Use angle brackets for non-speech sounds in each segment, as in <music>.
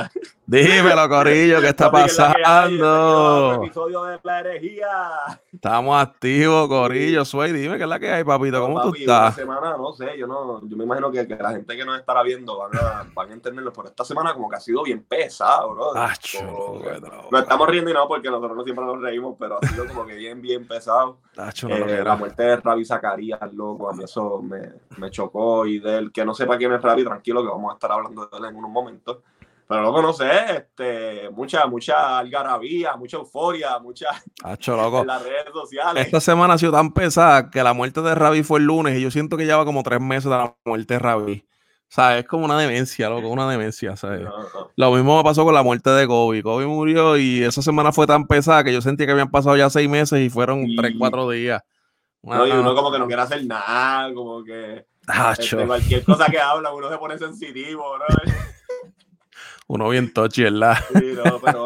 Mira. Dímelo, Corillo, ¿qué está pasando? episodio de la herejía. Estamos activos, Corillo. Soy, dime qué es la que hay, papito. ¿Cómo tú estás? Esta semana, no sé, yo no, yo me imagino que, que, la gente que nos estará viendo van a, van a entenderlo, pero esta semana como que ha sido bien pesado, bro. Ah, nos estamos riendo y no porque nosotros no siempre nos reímos, pero ha sido como que bien, bien pesado. eh, la muerte de Ravi Zacarías, loco, a mí eso me, me chocó y del que no sepa quién es Ravi, tranquilo que vamos a estar hablando de él en unos momentos. Pero loco, no sé, este, mucha, mucha algarabía, mucha euforia, mucha loco. en las redes sociales. Esta semana ha sido tan pesada que la muerte de Ravi fue el lunes y yo siento que lleva como tres meses de la muerte de Ravi. O sea, es como una demencia, loco, una demencia, ¿sabes? Lo mismo me pasó con la muerte de Kobe. Kobe murió y esa semana fue tan pesada que yo sentía que habían pasado ya seis meses y fueron tres, cuatro días. No, y uno como que no quiere hacer nada, como que este, cualquier cosa que habla uno se pone sensitivo, ¿no? Uno bien tochi, ¿verdad? Sí, no, pero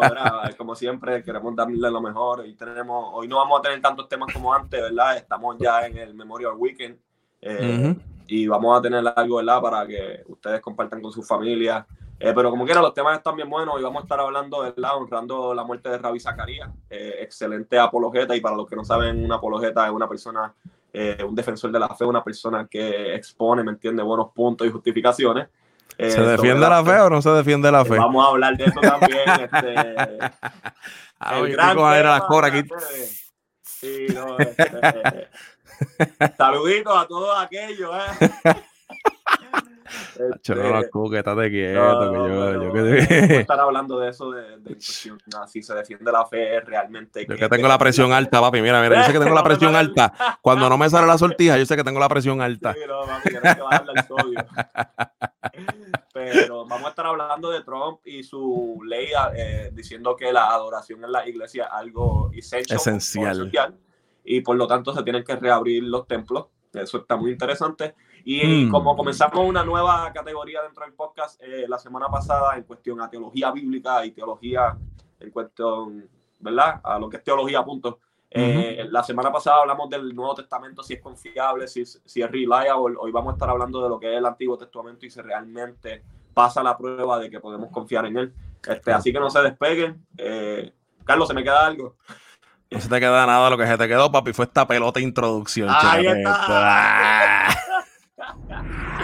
como siempre, queremos darle lo mejor. Hoy, tenemos, hoy no vamos a tener tantos temas como antes, ¿verdad? Estamos ya en el Memorial Weekend eh, y vamos a tener algo, ¿verdad? Para que ustedes compartan con sus familias. Eh, pero como quiera, los temas están bien buenos y vamos a estar hablando, ¿verdad? Honrando la muerte de Ravi Zacarías. Eh, excelente apologeta y para los que no saben, una apologeta es una persona, un defensor de la fe, una persona que expone, ¿me entiende? Buenos puntos y justificaciones. ¿Se eh, defiende la fe o no se defiende la fe? Vamos a hablar de eso también. <laughs> este, ah, el gran tema, aquí. Sí, no, este, <laughs> saluditos a todos aquellos. ¿eh? <laughs> Este, no, no, estate quieto. Que yo, yo que... estar hablando de eso de, de si se defiende la fe realmente. Yo que, tengo la presión alta, papi. Mira, mira, yo sé que tengo la <laughs> presión alta. Cuando no me sale la sortija, yo sé que tengo la presión alta. Sí, no, papi, que sodio. <laughs> Pero vamos a estar hablando de Trump y su ley eh, diciendo que la adoración en la iglesia es algo esencial. Y por lo tanto se tienen que reabrir los templos. Eso está muy interesante. Y hmm. como comenzamos una nueva categoría dentro del podcast eh, la semana pasada en cuestión a teología bíblica y teología en cuestión, ¿verdad? A lo que es teología, punto. Eh, la semana pasada hablamos del Nuevo Testamento, si es confiable, si, si es reliable. Hoy vamos a estar hablando de lo que es el Antiguo Testamento y si realmente pasa la prueba de que podemos confiar en él. Este, así que no se despeguen. Eh, Carlos, ¿se me queda algo? No se te queda nada, lo que se te quedó, papi, fue esta pelota introducción. Ahí está. <laughs>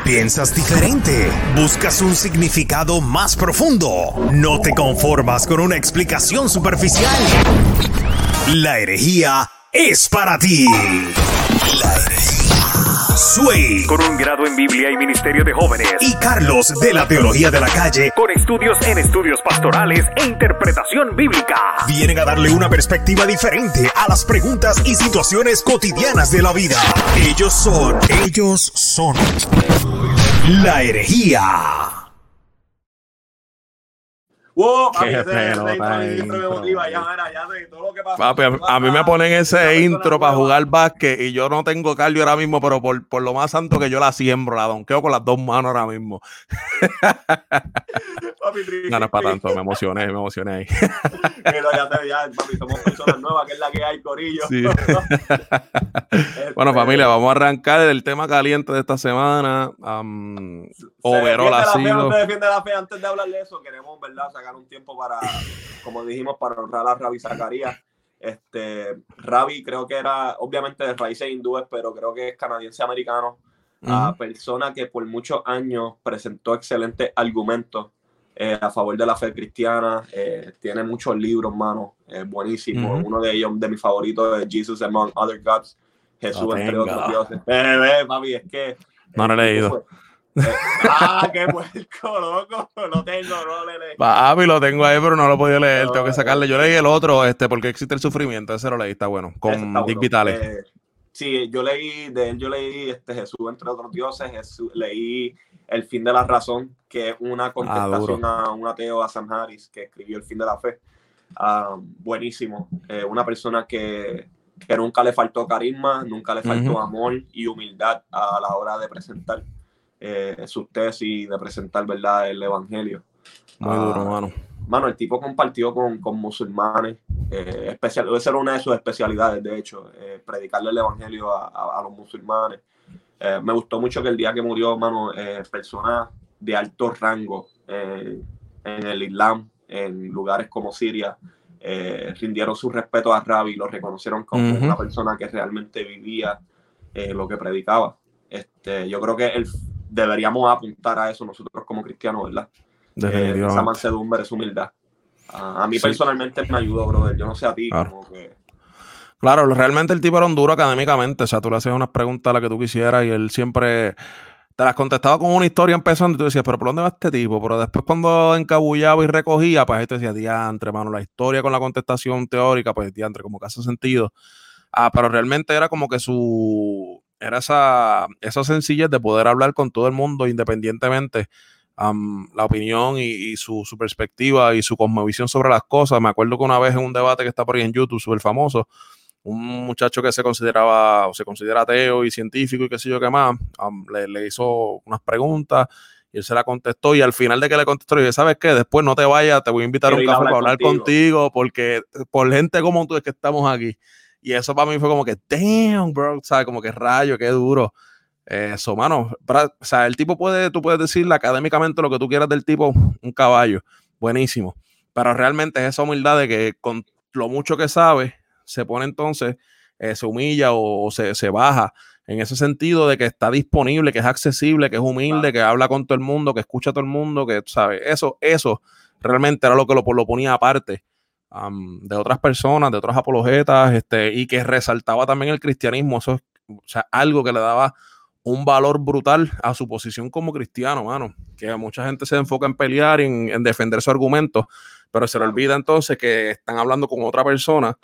¿Piensas diferente? ¿Buscas un significado más profundo? ¿No te conformas con una explicación superficial? La herejía es para ti. La herejía. Sway. Con un grado en Biblia y Ministerio de Jóvenes. Y Carlos de la Teología de la Calle. Con estudios en estudios pastorales e interpretación bíblica. Vienen a darle una perspectiva diferente a las preguntas y situaciones cotidianas de la vida. Ellos son, ellos son. La herejía. Papi, a, mí me ponen ese intro para jugar básquet y yo no tengo cardio ahora mismo, pero por, por, lo más santo que yo la siembro, la donqueo con las dos manos ahora mismo. papi, no, no es para tanto, me emocioné, me emocioné ahí. ya te, ya, papi, somos personas nuevas, que es la que hay, Corillo. Sí. <laughs> bueno, familia, vamos a arrancar el tema caliente de esta semana. Um, overall ha sido. Se defiende la fe antes de hablar de eso, queremos, ¿verdad? sacar un tiempo para, como dijimos, para honrar a Ravi Zacarías. Este, Ravi creo que era, obviamente, de raíces hindúes, pero creo que es canadiense-americano. a persona que por muchos años presentó excelentes argumentos eh, a favor de la fe cristiana. Eh, tiene muchos libros, mano, es buenísimo. Uno de ellos, de mis favoritos, es Jesus Among Other Gods. Jesús entre otros dioses. Eh, papi, es que. No lo he leído. Ah, qué puerco, loco. No tengo, no le leí. Papi, lo tengo ahí, pero no lo he podido leer. tengo que sacarle. Yo leí el otro, este, porque existe el sufrimiento. Ese lo leí, está bueno. Con Dick Vitale. Eh, sí, yo leí, de él yo leí este, Jesús entre otros dioses. Jesús, leí El fin de la razón, que es una ah, contestación a un ateo, a Sam Harris, que escribió El fin de la fe. Ah, buenísimo. Eh, una persona que, que, nunca le faltó carisma, nunca le faltó amor y humildad a la hora de presentar eh, sus tesis de presentar verdad el evangelio. Muy duro, ah, mano. Mano, el tipo compartió con, con musulmanes, eh, especial, esa era una de sus especialidades, de hecho, eh, predicarle el evangelio a, a, los musulmanes. Eh, me gustó mucho que el día que murió, mano, personas de alto rango en el Islam, en lugares como Siria, eh, rindieron su respeto a Rabbi y lo reconocieron como una persona que realmente vivía eh, lo que predicaba. Este, yo creo que el, deberíamos apuntar a eso nosotros como cristianos, ¿verdad? Eh, esa mansedumbre, esa humildad. a mí personalmente me ayudó, brother. Yo no sé a ti. Claro. claro, realmente el tipo era un duro académicamente. O sea, tú le hacías unas preguntas a la que tú quisieras y él siempre te las contestaba con una historia empezando y tú decías, pero ¿por dónde va este tipo? Pero después cuando encabullaba y recogía, pues ahí te decía, diantre, mano, la historia con la contestación teórica, pues diantre, como que hace sentido. Ah, pero realmente era como que su, era esa, esa sencillez de poder hablar con todo el mundo independientemente la opinión y, su, su, perspectiva y su cosmovisión sobre las cosas. Me acuerdo que una vez en un debate que está por ahí en YouTube, súper famoso, un muchacho que se consideraba o se considera ateo y científico y qué sé yo qué más, le, hizo unas preguntas y él se la contestó y al final de que le contestó, le dije, ¿sabes qué? Después no te vayas, te voy a invitar a un café para hablar contigo. porque por gente como tú es que estamos aquí. Y eso para mí fue como que, damn, bro, ¿sabes? Como que rayo, qué duro. Eso, mano, o sea, el tipo puede, tú puedes decirle académicamente lo que tú quieras del tipo, un caballo, buenísimo. Pero realmente es esa humildad de que con lo mucho que sabe, se pone entonces, eh, se humilla o, se, baja en ese sentido de que está disponible, que es accesible, que es humilde, que habla con todo el mundo, que escucha a todo el mundo, que, sabe Eso, eso realmente era lo que lo, lo ponía aparte de otras personas, de otras apologetas, este, y que resaltaba también el cristianismo. Eso es o sea, algo que le daba un valor brutal a su posición como cristiano, mano. Que mucha gente se enfoca en pelear, en, en defender su argumento, pero se le olvida entonces que están hablando con otra persona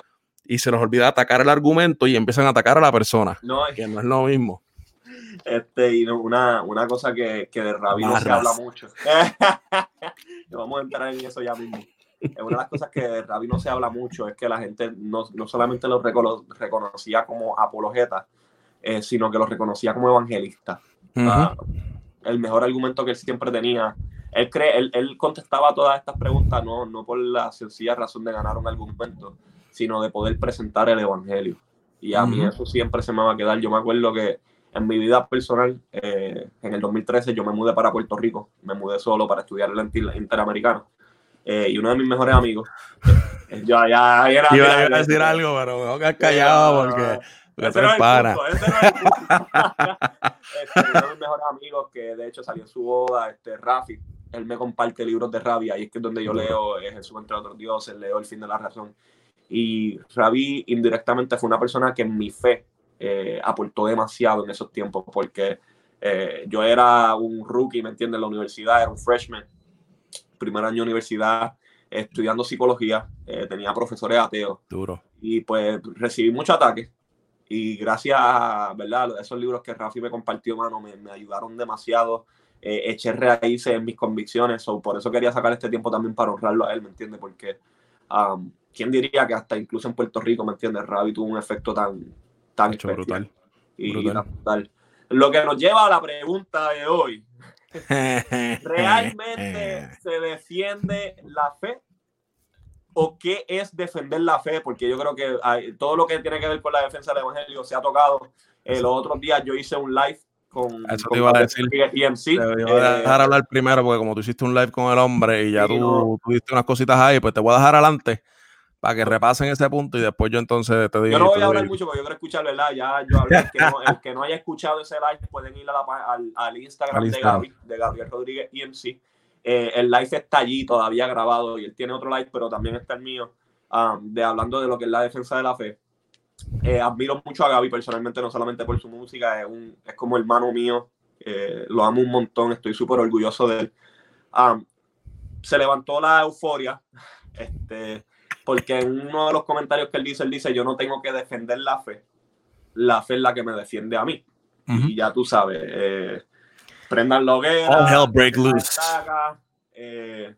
y se les olvida atacar el argumento y empiezan a atacar a la persona, no, que no es lo mismo. Este, y una, una cosa que, que de Rabí no se habla mucho. <laughs> Vamos a entrar en eso ya mismo. Una de las cosas que de Rabí no se habla mucho es que la gente no, no solamente lo reconocía como apologeta, eh, sino que lo reconocía como evangelista. Ah, el mejor argumento que él siempre tenía. Él, cree, él, él, contestaba todas estas preguntas no, no por la sencilla razón de ganar un argumento, sino de poder presentar el Evangelio. Y a mí eso siempre se me va a quedar. Yo me acuerdo que en mi vida personal, eh, en el 2013, yo me mudé para Puerto Rico. Me mudé solo para estudiar el interamericano. Eh, y uno de mis mejores amigos, eh, yo ya, era. Iba a decir algo, pero me voy a callado porque. Ese no es para. ese no es <laughs> este, uno de mis mejores amigos que de hecho salió en su boda, este Rafi, él me comparte libros de rabia y es que es donde yo leo Jesús entre otros dioses, leo El fin de la razón. Y Ravi indirectamente fue una persona que en mi fe eh, aportó demasiado en esos tiempos, porque eh, yo era un rookie, ¿me entiendes? En la universidad, era un freshman, primer año de universidad, estudiando psicología, eh, tenía profesores ateos. Duro. Y pues recibí mucho ataque. Y gracias a ¿verdad? esos libros que Rafi me compartió, mano, me, me ayudaron demasiado. eché raíces en mis convicciones. o por eso quería sacar este tiempo también para honrarlo a él, ¿me entiendes? Porque um, ¿quién diría que hasta incluso en Puerto Rico, ¿me entiendes? Ravi tuvo un efecto tan, tan brutal. Y brutal. Lo que nos lleva a la pregunta de hoy. ¿Realmente <laughs> se defiende la fe? ¿O qué es defender la fe? Porque yo creo que todo lo que tiene que ver con la defensa del Evangelio se ha tocado. Eh, los otros días yo hice un live con, Eso te iba a decir. EMC. Te voy a dejar hablar primero porque como tú hiciste un live con el hombre y ya tú tuviste unas cositas ahí, pues te voy a dejar adelante para que repasen ese punto y después yo entonces te digo. Yo no voy a hablar mucho porque yo quiero escuchar, ¿verdad? Ya yo hablé, el que, no, el que no haya escuchado ese live pueden ir a al, al, Instagram de, Gaby, de Gabriel Rodríguez EMC. Eh, el live está allí todavía grabado y él tiene otro live, pero también está el mío, um, de hablando de lo que es la defensa de la fe. Eh, admiro mucho a Gaby personalmente, no solamente por su música, es, un, es como hermano mío, eh, lo amo un montón, estoy súper orgulloso de él. Um, se levantó la euforia. <laughs> Este, porque en uno de los comentarios que él dice, él dice, yo no tengo que defender la fe, la fe es la que me defiende a mí. Y ya tú sabes, eh, prendan la hoguera. All hell break loose. Eh,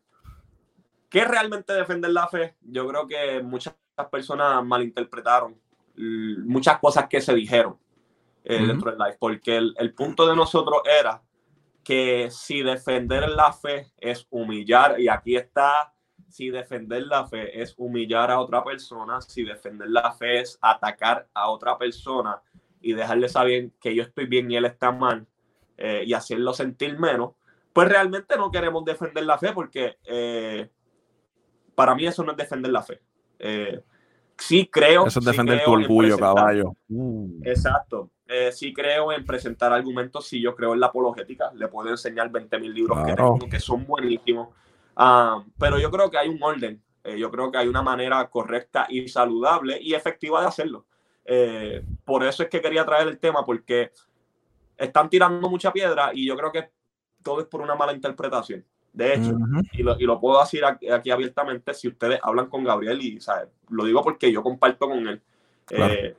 ¿Qué realmente defender la fe? Yo creo que muchas personas malinterpretaron muchas cosas que se dijeron eh, dentro del live, porque el, el punto de nosotros era que si defender la fe es humillar, y aquí está si defender la fe es humillar a otra persona, si defender la fe es atacar a otra persona y dejarle saber que yo estoy bien y él está mal eh, y hacerlo sentir menos, pues realmente no queremos defender la fe porque eh, para mí eso no es defender la fe. Eh, sí creo. Eso es defender tu orgullo, caballo. Uh. Exacto. Eh, sí creo en presentar argumentos, sí yo creo en la apologética. Le puedo enseñar 20 mil libros que tengo, que son buenísimos. Ah, pero yo creo que hay un orden. yo creo que hay una manera correcta y saludable y efectiva de hacerlo. por eso es que quería traer el tema, porque están tirando mucha piedra y yo creo que todo es por una mala interpretación. De hecho, y, lo, y, lo, puedo decir aquí, abiertamente, si ustedes hablan con Gabriel, y lo digo porque yo comparto con él, eh,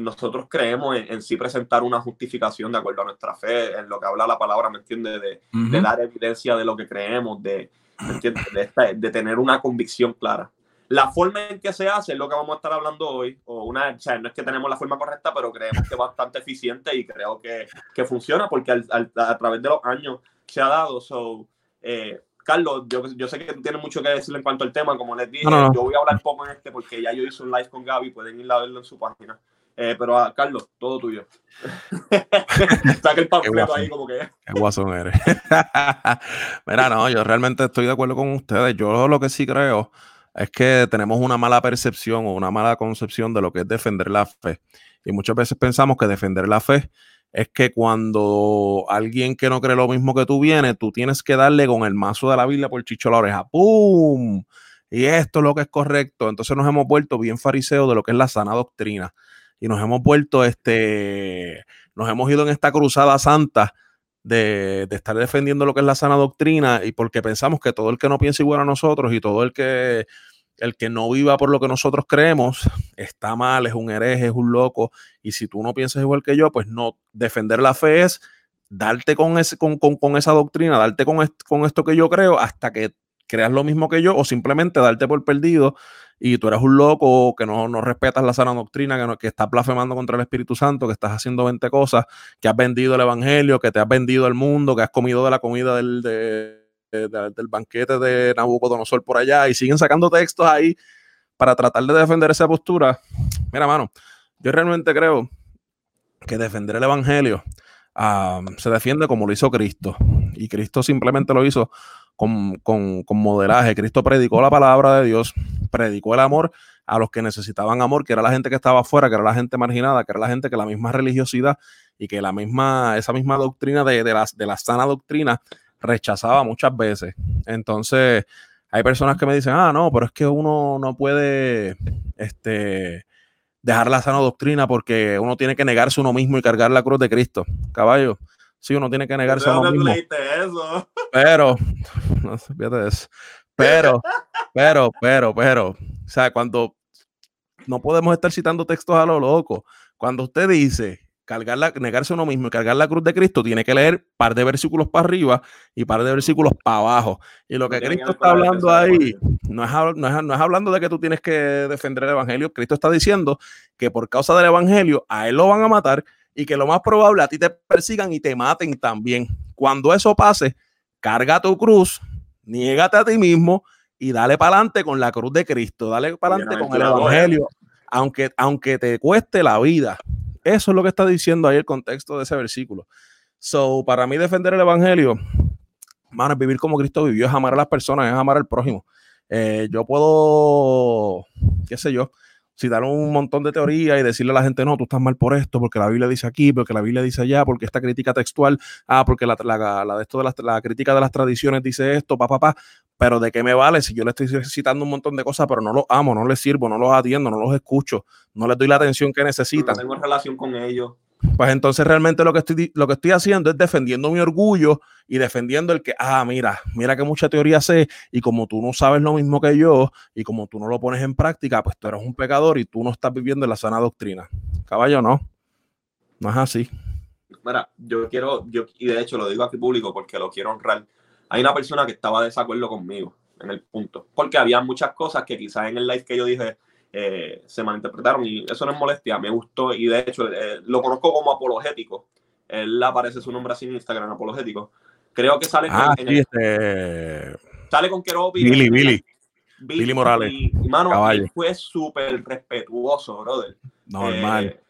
nosotros creemos en, sí presentar una justificación de acuerdo a nuestra fe, en lo que habla la palabra, ¿me entiende De, de dar evidencia de lo que creemos, de, de, de tener una convicción clara la forma en que se hace es lo que vamos a estar hablando hoy. O una, o sea, no es que tenemos la forma correcta, pero creemos que es bastante eficiente y creo que, que funciona porque a través de los años se ha dado. So, eh, Carlos, yo, yo, sé que tú tienes mucho que decir en cuanto al tema. Como les dije, yo voy a hablar poco en este porque ya yo hice un live con Gaby, pueden ir a verlo en su página. Eh, pero a ah, Carlos, todo tuyo. <laughs> Saca el panfleto ahí como que. Qué guasón eres. <laughs> Mira, no, yo realmente estoy de acuerdo con ustedes. Yo lo que sí creo es que tenemos una mala percepción o una mala concepción de lo que es defender la fe. Y muchas veces pensamos que defender la fe es que cuando alguien que no cree lo mismo que tú viene, tú tienes que darle con el mazo de la Biblia por chicho a la oreja. ¡Pum! Y esto es lo que es correcto. Entonces nos hemos vuelto bien fariseos de lo que es la sana doctrina. Y nos hemos vuelto, este, nos hemos ido en esta cruzada santa de, de, estar defendiendo lo que es la sana doctrina y porque pensamos que todo el que no piensa igual a nosotros y todo el que el que no viva por lo que nosotros creemos está mal, es un hereje, es un loco. Y si tú no piensas igual que yo, pues no, defender la fe es darte con, ese, con, con, esa doctrina, darte con, con esto que yo creo hasta que creas lo mismo que yo o simplemente darte por perdido y tú eres un loco que no, no respetas la sana doctrina, que, no, que estás blasfemando contra el Espíritu Santo, que estás haciendo 20 cosas, que has vendido el Evangelio, que te has vendido el mundo, que has comido de la comida del, de, del banquete de Nabucodonosor por allá y siguen sacando textos ahí para tratar de defender esa postura. Mira, mano, yo realmente creo que defender el Evangelio se defiende como lo hizo Cristo. Y Cristo simplemente lo hizo con, con, con, modelaje. Cristo predicó la palabra de Dios, predicó el amor a los que necesitaban amor, que era la gente que estaba afuera, que era la gente marginada, que era la gente que la misma religiosidad y que la misma, esa misma doctrina de, de, de la sana doctrina rechazaba muchas veces. Entonces, hay personas que me dicen, ah, no, pero es que uno no puede este, dejar la sana doctrina porque uno tiene que negarse uno mismo y cargar la cruz de Cristo. Caballo, sí, uno tiene que negarse a uno mismo. Eso? Pero, no se de eso. Pero, <laughs> pero, pero, pero, o sea, cuando no podemos estar citando textos a lo loco, cuando usted dice cargar la, negarse a uno mismo y cargar la cruz de Cristo, tiene que leer par de versículos para arriba y par de versículos para abajo. Y lo que Cristo está hablando ahí no es, no, es, no es, hablando de que tú tienes que defender el Evangelio. Cristo está diciendo que por causa del Evangelio a él lo van a matar y que lo más probable a ti te persigan y te maten también. Cuando eso pase, carga tu cruz, niégate a ti mismo y dale para adelante con la cruz de Cristo. Dale para adelante con el Evangelio. Aunque, aunque te cueste la vida, eso es lo que está diciendo ahí el contexto de ese versículo. So, para mí defender el evangelio, mano, es vivir como Cristo vivió, es amar a las personas, es amar al prójimo. Eh, yo puedo, qué sé yo, citar un montón de teorías y decirle a la gente, no, tú estás mal por esto, porque la Biblia dice aquí, porque la Biblia dice allá, porque esta crítica textual, ah, porque la, la, de esto de la, la, crítica de las tradiciones dice esto, papá, papá, pero ¿de qué me vale si yo le estoy citando un montón de cosas, pero no los amo, no les sirvo, no los atiendo, no los escucho, no les doy la atención que necesitan? No tengo relación con ellos. Pues entonces realmente lo que, estoy, lo que estoy haciendo es defendiendo mi orgullo y defendiendo el que, ah, mira, mira que mucha teoría sé y como tú no sabes lo mismo que yo y como tú no lo pones en práctica, pues tú eres un pecador y tú no estás viviendo la sana doctrina. Caballo, no. No es así. Mira, yo quiero, yo, y de hecho lo digo aquí público porque lo quiero honrar hay una persona que estaba de desacuerdo conmigo en el punto, porque había muchas cosas que quizás en el live que yo dije eh, se malinterpretaron y eso no es molestia, me gustó y de hecho eh, lo conozco como apologético. Él aparece su nombre así en Instagram, apologético. Creo que sale ah, con, este... sale con Keropi. Billy, Billy. Billy, Morales. Y, mano, fue súper respetuoso, brother. Normal. Eh,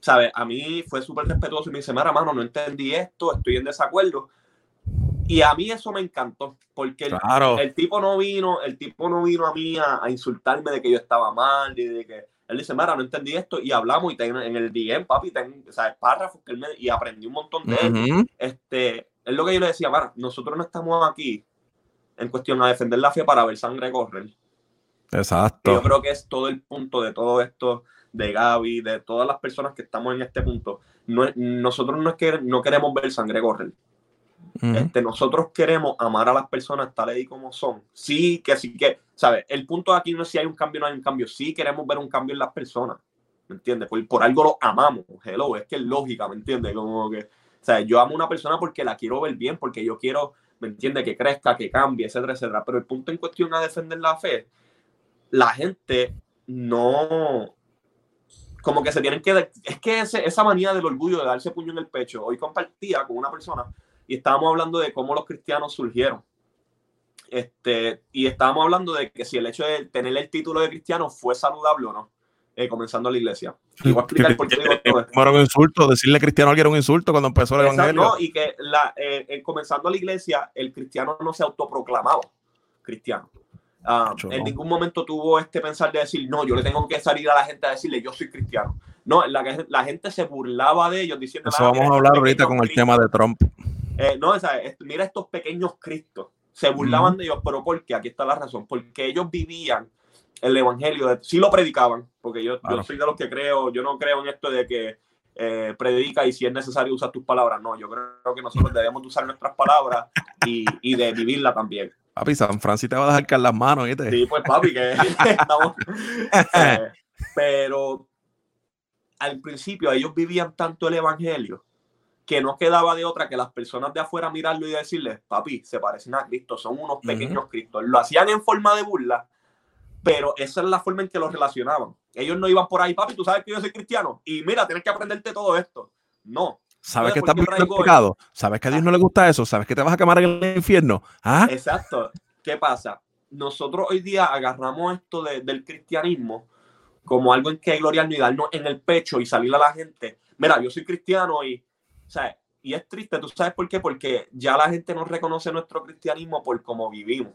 ¿Sabes? A mí fue súper respetuoso y me dice, Mara, mano, no entendí esto, estoy en desacuerdo Y a mí eso me encantó, porque el, tipo no vino, el tipo no vino a mí a, insultarme de que yo estaba mal, y de que él dice, Mara, no entendí esto, y hablamos, y en el DM, papi, ten, o sea, párrafos que él me, y aprendí un montón de él. Este, es lo que yo le decía, Mara, nosotros no estamos aquí en cuestión a defender la fe para ver sangre correr. Exacto. Yo creo que es todo el punto de todo esto, de Gaby, de todas las personas que estamos en este punto. No, nosotros no, es que, no queremos ver sangre correr. Este, nosotros queremos amar a las personas tal y como son. Sí, que sí que, ¿sabes? El punto aquí no es si hay un cambio o no hay un cambio. Sí queremos ver un cambio en las personas. ¿Me entiendes? Por, por algo lo amamos. Hello, es que es lógica, ¿me entiendes? Como que, sea, yo amo a una persona porque la quiero ver bien, porque yo quiero, ¿me entiendes? Que crezca, que cambie, etcétera, etcétera. Pero el punto en cuestión a defender la fe, la gente no, como que se tienen que... Es que esa manía del orgullo de darse puño en el pecho. Hoy compartía con una persona y estábamos hablando de cómo los cristianos surgieron. Este, y estábamos hablando de que si el hecho de tener el título de cristiano fue saludable o no, eh, comenzando la iglesia. Y voy a explicar por qué digo todo esto. <laughs> Era un insulto, decirle cristiano a alguien era un insulto cuando empezó el evangelio. No, y que la, eh, comenzando la iglesia, el cristiano no se autoproclamaba cristiano. Ah, en ningún momento tuvo este pensar de decir, no, yo le tengo que salir a la gente a decirle, yo soy cristiano. No, la, la gente se burlaba de ellos diciendo... Eso vamos a hablar ahorita con el tema de Trump. Eh, no, mira estos pequeños cristos. Se burlaban de ellos, pero ¿por qué? Aquí está la razón. Porque ellos vivían el evangelio, sí lo predicaban, porque yo, yo soy de los que creo, yo no creo en esto de que eh, predica y si es necesario usar tus palabras. No, yo creo que nosotros debemos usar nuestras palabras y, y de vivirla también. Papi, San Francisco te va a dejar caer las manos, ¿viste? Sí, pues papi, que <laughs> <laughs> estamos... Eh, pero al principio ellos vivían tanto el evangelio que no quedaba de otra que las personas de afuera mirarlo y decirles, papi, se parecen a Cristo, son unos pequeños Cristos. Lo hacían en forma de burla, pero esa es la forma en que los relacionaban. Ellos no iban por ahí, papi, tú sabes que yo soy cristiano y mira, tienes que aprenderte todo esto. No, ¿Sabes que estás pecado? ¿Sabes que a Dios no le gusta eso? ¿Sabes que te vas a quemar en el infierno? ¿Ah? Exacto. ¿Qué pasa? Nosotros hoy día agarramos esto del cristianismo como algo en que gloriarnos y darnos en el pecho y salir a la gente. Mira, yo soy cristiano y, y es triste, ¿tú sabes por qué? Porque ya la gente no reconoce nuestro cristianismo por cómo vivimos.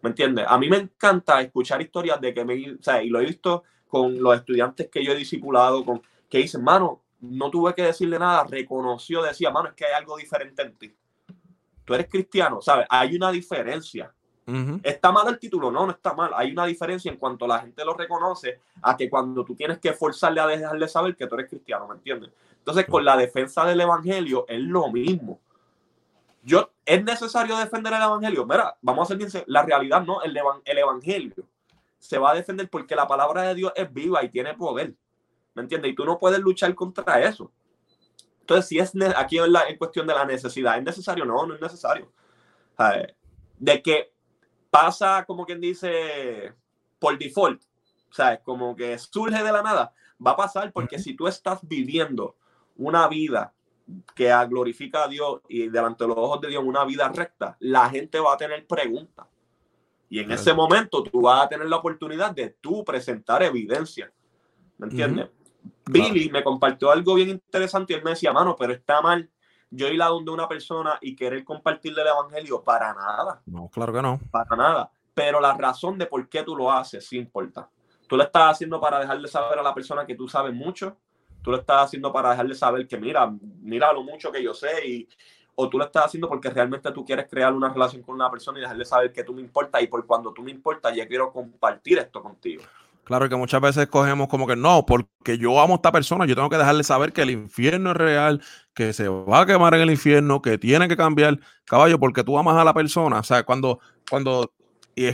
¿Me entiendes? A mí me encanta escuchar historias de que me, o sea, y lo he visto con los estudiantes que yo he discipulado, con, que dicen, mano, no tuve que decirle nada, reconoció, decía, mano, es que hay algo diferente en ti. Tú eres cristiano, ¿sabes? Hay una diferencia. ¿Está mal el título? No, no está mal. Hay una diferencia en cuanto la gente lo reconoce a que cuando tú tienes que forzarle a dejarle saber que tú eres cristiano, ¿me entiendes? Entonces, con la defensa del evangelio es lo mismo. Yo, ¿Es necesario defender el evangelio? Mira, vamos a ser bien, la realidad no, el, el evangelio se va a defender porque la palabra de Dios es viva y tiene poder. ¿Me entiendes? Y tú no puedes luchar contra eso. Entonces, si es aquí en, la, cuestión de la necesidad, ¿es necesario? No, no es necesario. De que pasa, como quien dice, por default, o sea, como que surge de la nada, va a pasar porque si tú estás viviendo una vida que glorifica a Dios y delante de los ojos de Dios una vida recta, la gente va a tener preguntas. Y en ese momento tú vas a tener la oportunidad de tú presentar evidencia. ¿Me entiendes? Billy me compartió algo bien interesante y él me decía, mano, pero está mal yo ir a donde una persona y querer compartirle el evangelio para nada. No, claro que no. Para nada. Pero la razón de por qué tú lo haces sí importa. Tú lo estás haciendo para dejarle saber a la persona que tú sabes mucho. Tú lo estás haciendo para dejarle saber que mira, mira lo mucho que yo sé y o tú lo estás haciendo porque realmente tú quieres crear una relación con una persona y dejarle saber que tú me importas y por cuando tú me importas ya quiero compartir esto contigo. Claro que muchas veces cogemos como que no, porque yo amo a esta persona, yo tengo que dejarle saber que el infierno es real, que se va a quemar en el infierno, que tiene que cambiar, caballo, porque tú amas a la persona. O sea, cuando, cuando, y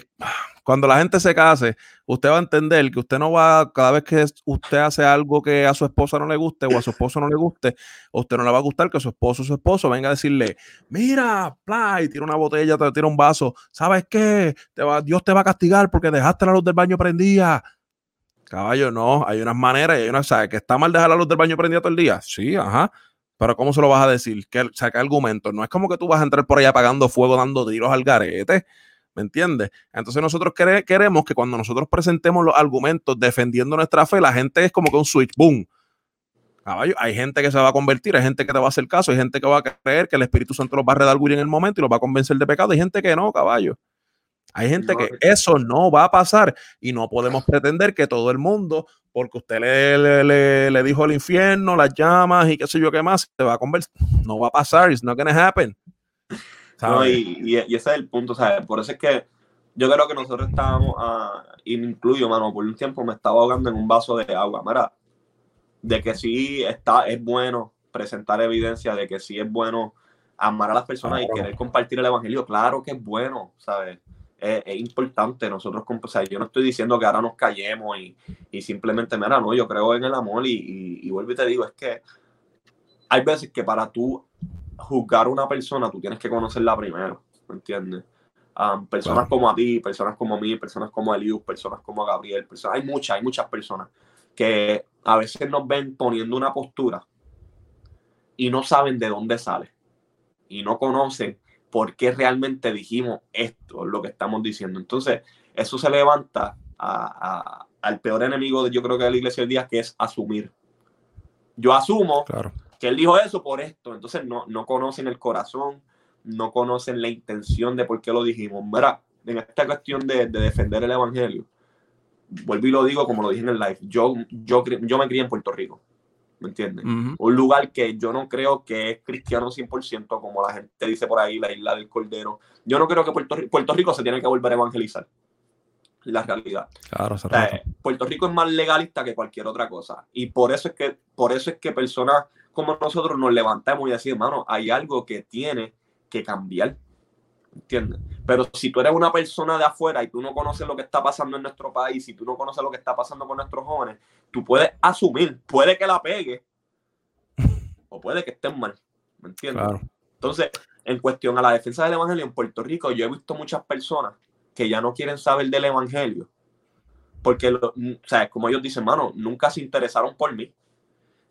cuando la gente se case, usted va a entender que usted no va, cada vez que usted hace algo que a su esposa no le guste o a su esposo no le guste, usted no le va a gustar que su esposo o su esposo venga a decirle, mira, play, tira una botella, te tira un vaso, ¿sabes qué? Te va, Dios te va a castigar porque dejaste la luz del baño prendida Caballo, no, hay unas maneras y hay unas, ¿sabes? Que está mal dejar la luz del baño prendida todo el día. Sí, ajá. Pero ¿cómo se lo vas a decir? ¿Qué, o sea, ¿qué argumento? No es como que tú vas a entrar por ahí apagando fuego, dando tiros al garete. ¿Me entiendes? Entonces nosotros queremos que cuando nosotros presentemos los argumentos defendiendo nuestra fe, la gente es como que un switch, boom. Caballo, hay gente que se va a convertir, hay gente que te va a hacer caso, hay gente que va a creer que el Espíritu Santo los va a redarguir en el momento y los va a convencer de pecado, hay gente que no, caballo. Hay gente que eso no va a pasar y no podemos pretender que todo el mundo, porque usted le, le, dijo el infierno, las llamas y qué sé yo qué más, se va a convertir. No va a pasar, it's not gonna happen. Y, y, ese es el punto, ¿sabes? Por eso es que yo creo que nosotros estábamos, uh, y me incluyo, mano, por un tiempo me estaba ahogando en un vaso de agua. Mira, de que sí está, es bueno presentar evidencia de que sí es bueno amar a las personas y querer compartir el evangelio. Claro que es bueno, ¿sabes? es, importante nosotros, o sea, yo no estoy diciendo que ahora nos callemos y, y simplemente, mira, no, yo creo en el amor y, y, vuelvo y te digo, es que hay veces que para tú juzgar a una persona, tú tienes que conocerla primero, ¿me entiendes? personas como a ti, personas como a mí, personas como a Elius, personas como a Gabriel, personas, hay muchas, hay muchas personas que a veces nos ven poniendo una postura y no saben de dónde sale y no conocen por qué realmente dijimos esto, lo que estamos diciendo. Entonces, eso se levanta al peor enemigo, de, yo creo que de la iglesia hoy día, que es asumir. Yo asumo que él dijo eso por esto, entonces no, no conocen el corazón, no conocen la intención de por qué lo dijimos. Mira, en esta cuestión de, defender el evangelio, vuelvo y lo digo como lo dije en el live, yo, yo, yo me crié en Puerto Rico. ¿me entiendes? Un lugar que yo no creo que es cristiano 100%, como la gente dice por ahí, la isla del Cordero. Yo no creo que Puerto, Puerto Rico se tiene que volver a evangelizar. La realidad. Claro, Puerto Rico es más legalista que cualquier otra cosa. Y por eso es que, por eso es que personas como nosotros nos levantamos y decimos, hermano, hay algo que tiene que cambiar. ¿Entiendes? Pero si tú eres una persona de afuera y tú no conoces lo que está pasando en nuestro país, si tú no conoces lo que está pasando con nuestros jóvenes, tú puedes asumir, puede que la pegue o puede que estén mal. ¿Me entiendes? Entonces, en cuestión a la defensa del evangelio en Puerto Rico, yo he visto muchas personas que ya no quieren saber del evangelio porque, o sea, como ellos dicen, mano, nunca se interesaron por mí.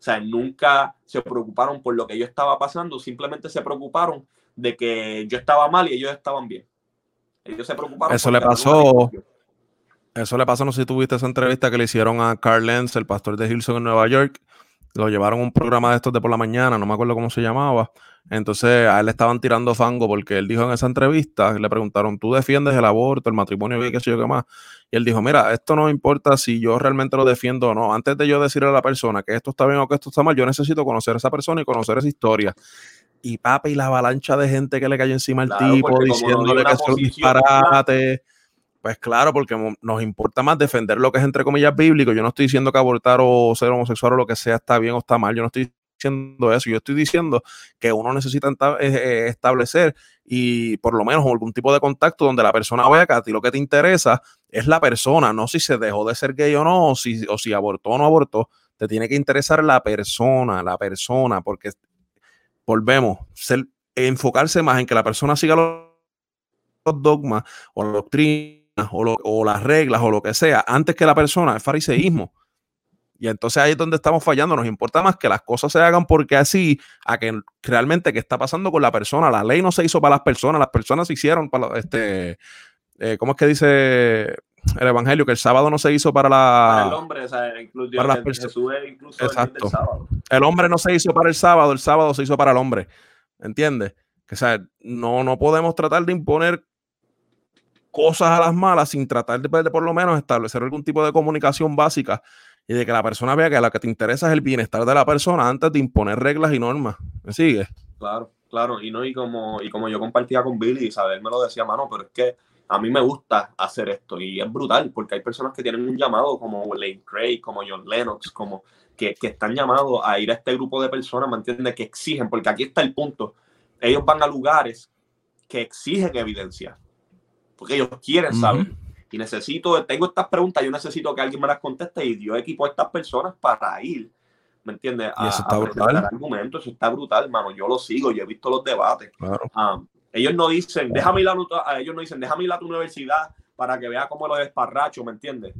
O sea, nunca se preocuparon por lo que yo estaba pasando, simplemente se preocuparon de que yo estaba mal y ellos estaban bien. Ellos se preocuparon. Eso le pasó. Eso le pasó, no sé si tuviste esa entrevista que le hicieron a Carl Lenz, el pastor de Hilson en Nueva York. Lo llevaron a un programa de estos de por la mañana, no me acuerdo cómo se llamaba. Entonces a él le estaban tirando fango porque él dijo en esa entrevista, le preguntaron, ¿tú defiendes el aborto, el matrimonio y qué sé yo qué más? Y él dijo, mira, esto no importa si yo realmente lo defiendo o no. Antes de yo decirle a la persona que esto está bien o que esto está mal, yo necesito conocer a esa persona y conocer esa historia y papa y la avalancha de gente que le cayó encima al tipo diciéndole que es un disparate. Pues claro, porque nos importa más defender lo que es entre comillas bíblico. Yo no estoy diciendo que abortar o ser homosexual o lo que sea está bien o está mal. Yo no estoy diciendo eso. Yo estoy diciendo que uno necesita eh, eh, establecer y por lo menos algún tipo de contacto donde la persona vea que a ti lo que te interesa es la persona, no si se dejó de ser gay o no, o si, o si abortó o no abortó. Te tiene que interesar la persona, la persona, porque volvemos, ser, enfocarse más en que la persona siga los, dogmas o la doctrina o, o, las reglas o lo que sea, antes que la persona, es fariseísmo. Y entonces ahí es donde estamos fallando. Nos importa más que las cosas se hagan porque así, a que realmente qué está pasando con la persona. La ley no se hizo para las personas, las personas se hicieron para este. Eh, ¿Cómo es que dice el Evangelio, que el sábado no se hizo para la. el hombre, o sea, incluso, para el, Jesús incluso Exacto. El, sábado. el hombre no se hizo para el sábado, el sábado se hizo para el hombre. ¿Entiendes? Que o sea, no, no podemos tratar de imponer cosas a las malas sin tratar de, por lo menos establecer algún tipo de comunicación básica y de que la persona vea que lo que te interesa es el bienestar de la persona antes de imponer reglas y normas. ¿Me sigue? Claro, claro. Y no, y como, y como yo compartía con Billy, Isabel me lo decía, mano, pero es que a mí me gusta hacer esto y es brutal porque hay personas que tienen un llamado como Lane Craig, como John Lennox, como que, que están llamados a ir a este grupo de personas, ¿me entiendes? Que exigen, porque aquí está el punto. Ellos van a lugares que exigen evidencia, porque ellos quieren saber. Y necesito, tengo estas preguntas, yo necesito que alguien me las conteste y yo equipo a estas personas para ir, ¿me entiendes? A, eso está brutal. argumentos, eso está brutal, hermano. Yo lo sigo, yo he visto los debates. Claro. Ah, ellos no dicen, déjame ir a, ellos no dicen, déjame ir a tu universidad para que vea cómo lo desparracho, ¿me entiendes?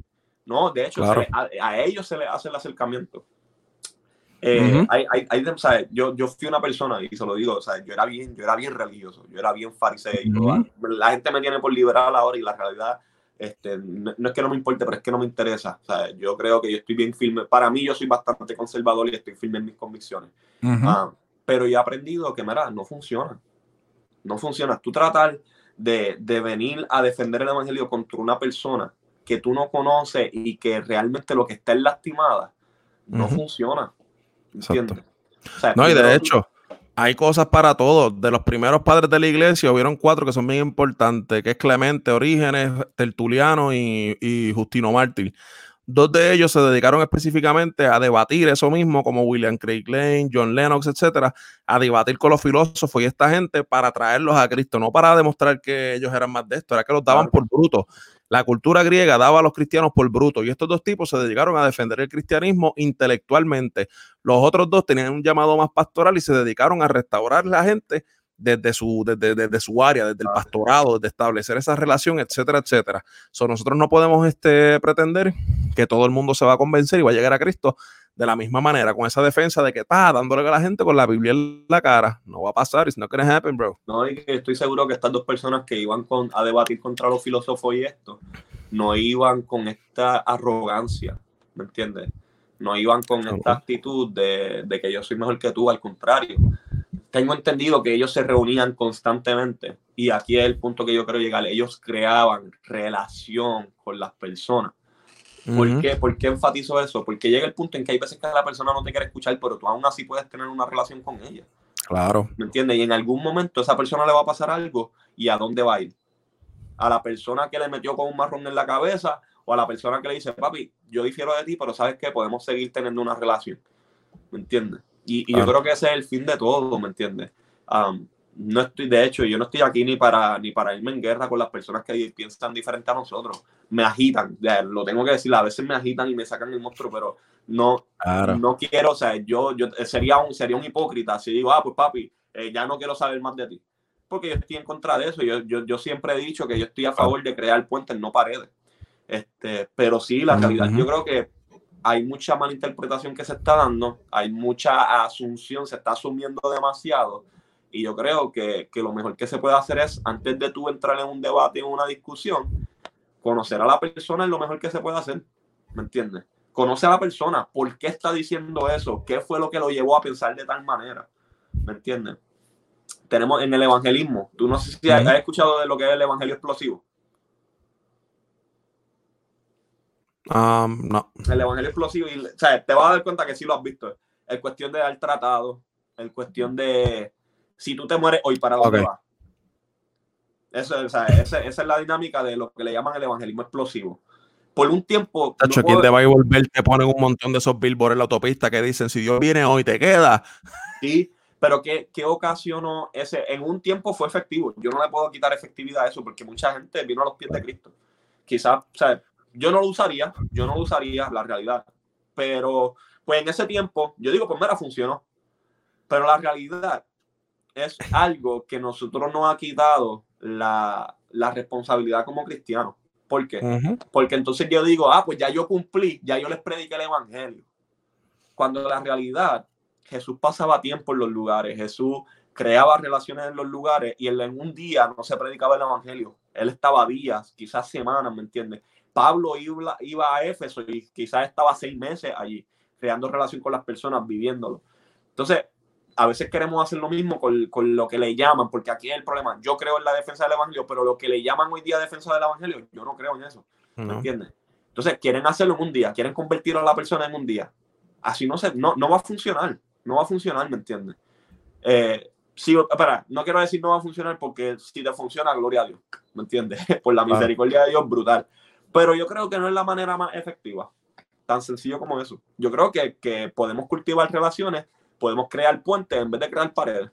No, de hecho, a, ellos se les hace el acercamiento. Eh, hay, hay, yo, yo fui una persona, y se lo digo, o sea, yo era bien, yo era bien religioso, yo era bien fariseo. La gente me tiene por liberal ahora y la realidad Este, no, es que no me importe, pero es que no me interesa. O sea, yo creo que yo estoy bien firme. Para mí, yo soy bastante conservador y estoy firme en mis convicciones. Ah, pero yo he aprendido que, mira, no funciona. No funciona. Tú tratar de, de, venir a defender el evangelio contra una persona que tú no conoces y que realmente lo que está es lastimada, no funciona. ¿Entiendes? no, y de hecho, hay cosas para todos. De los primeros padres de la iglesia, hubieron cuatro que son bien importantes, que es Clemente, Orígenes, Tertuliano y, y Justino Mártir. Dos de ellos se dedicaron específicamente a debatir eso mismo, como William Craig Lane, John Lennox, etcétera, a debatir con los filósofos y esta gente para traerlos a Cristo, no para demostrar que ellos eran más de esto, era que los daban por bruto. La cultura griega daba a los cristianos por bruto y estos dos tipos se dedicaron a defender el cristianismo intelectualmente. Los otros dos tenían un llamado más pastoral y se dedicaron a restaurar la gente desde su, desde, su área, desde el pastorado, desde establecer esa relación, etcétera, etcétera. So, nosotros no podemos este, pretender que todo el mundo se va a convencer y va a llegar a Cristo de la misma manera, con esa defensa de que está dándole a la gente con la Biblia en la cara. No va a pasar, it's not gonna happen, bro. No, y que estoy seguro que estas dos personas que iban con, a debatir contra los filósofos y esto, no iban con esta arrogancia, ¿me entiendes? No iban con esta actitud de, de que yo soy mejor que tú, al contrario tengo entendido que ellos se reunían constantemente y aquí es el punto que yo quiero llegar. Ellos creaban relación con las personas. ¿Por, qué? ¿Por qué enfatizo eso? Porque llega el punto en que hay veces que la persona no te quiere escuchar, pero tú aún así puedes tener una relación con ella. Claro. ¿Me entiendes? Y en algún momento esa persona le va a pasar algo y ¿a dónde va a ir? A la persona que le metió con un marrón en la cabeza o a la persona que le dice, papi, yo difiero de ti, pero sabes que podemos seguir teniendo una relación. ¿Me entiendes? Y, yo creo que ese es el fin de todo, ¿me entiendes? No estoy, de hecho, yo no estoy aquí ni para, ni para irme en guerra con las personas que piensan diferente a nosotros. Me agitan, lo tengo que decir, a veces me agitan y me sacan el monstruo, pero no, no quiero, o sea, yo, yo sería, un, sería un hipócrita si digo, ah, pues papi, eh, ya no quiero saber más de ti. Porque yo estoy en contra de eso. Yo, yo, yo siempre he dicho que yo estoy a favor de crear puentes, no paredes. Este, pero sí, la realidad, yo creo que hay mucha malinterpretación que se está dando, hay mucha asunción, se está asumiendo demasiado. Y yo creo que, lo mejor que se puede hacer es, antes de tú entrar en un debate, en una discusión, conocer a la persona es lo mejor que se puede hacer. ¿Me entiendes? Conoce a la persona, por qué está diciendo eso, qué fue lo que lo llevó a pensar de tal manera. ¿Me entiendes? Tenemos en el evangelismo, tú no sé si has escuchado de lo que es el evangelio explosivo. Um, no. El Evangelio explosivo, y, o sea, te vas a dar cuenta que sí lo has visto. El cuestión de dar tratado, el cuestión de si tú te mueres hoy, ¿para dónde vas? Eso, o sea, esa, es la dinámica de lo que le llaman el evangelismo explosivo. Por un tiempo. Tacho, aquí te va a volver, te ponen un montón de esos billboards en la autopista que dicen: si Dios viene hoy, te queda. Sí, pero ¿qué, qué ocasionó ese? En un tiempo fue efectivo. Yo no le puedo quitar efectividad a eso porque mucha gente vino a los pies de Cristo. Quizás, o sea, yo no lo usaría, yo no lo usaría, la realidad. Pero, pues en ese tiempo, yo digo, pues mira, funcionó. Pero la realidad es algo que nosotros nos ha quitado la, responsabilidad como cristianos. ¿Por qué? Porque entonces yo digo, ah, pues ya yo cumplí, ya yo les prediqué el evangelio. Cuando la realidad, Jesús pasaba tiempo en los lugares, Jesús creaba relaciones en los lugares y en un día no se predicaba el evangelio. Él estaba días, quizás semanas, ¿me entiendes? Pablo iba, iba a Éfeso y quizás estaba seis meses allí, creando relación con las personas, viviéndolo. Entonces, a veces queremos hacer lo mismo con, con, lo que le llaman, porque aquí es el problema. Yo creo en la defensa del Evangelio, pero lo que le llaman hoy día defensa del Evangelio, yo no creo en eso. ¿Me entiendes? Entonces, quieren hacerlo en un día, quieren convertir a la persona en un día. Así no, se, no, no va a funcionar, no va a funcionar, ¿me entiendes? Eh, si, espera, no quiero decir no va a funcionar porque si te funciona, gloria a Dios, ¿me entiendes? <laughs> Por la misericordia de Dios, brutal. Pero yo creo que no es la manera más efectiva. Tan sencillo como eso. Yo creo que, que podemos cultivar relaciones, podemos crear puentes en vez de crear paredes.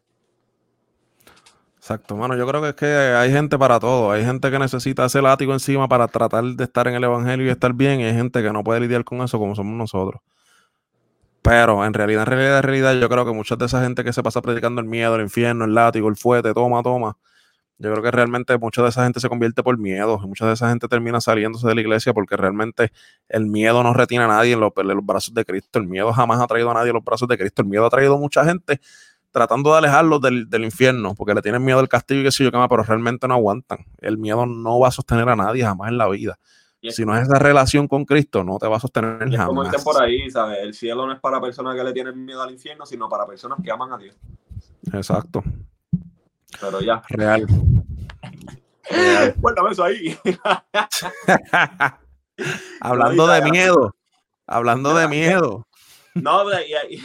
Exacto, mano. Yo creo que es que hay gente para todo. Hay gente que necesita ese látigo encima para tratar de estar en el evangelio y estar bien. Y hay gente que no puede lidiar con eso como somos nosotros. Pero en realidad, en realidad, en realidad, yo creo que mucha de esa gente que se pasa predicando el miedo, el infierno, el látigo, el fuete, toma, toma, yo creo que realmente mucha de esa gente se convierte por miedo. Mucha de esa gente termina saliéndose de la iglesia porque realmente el miedo no retiene a nadie en los, brazos de Cristo. El miedo jamás ha traído a nadie en los brazos de Cristo. El miedo ha traído a mucha gente tratando de alejarlos del, infierno, porque le tienen miedo al castigo y qué sé yo qué más, pero realmente no aguantan. El miedo no va a sostener a nadie jamás en la vida. si no es esa relación con Cristo, no te va a sostener jamás. Como por ahí, ¿sabes? El cielo no es para personas que le tienen miedo al infierno, sino para personas que aman a Dios. Exacto. Pero ya. Real. <laughs> Cuéntame eso ahí. <laughs> hablando de miedo. Hablando de miedo. No, y,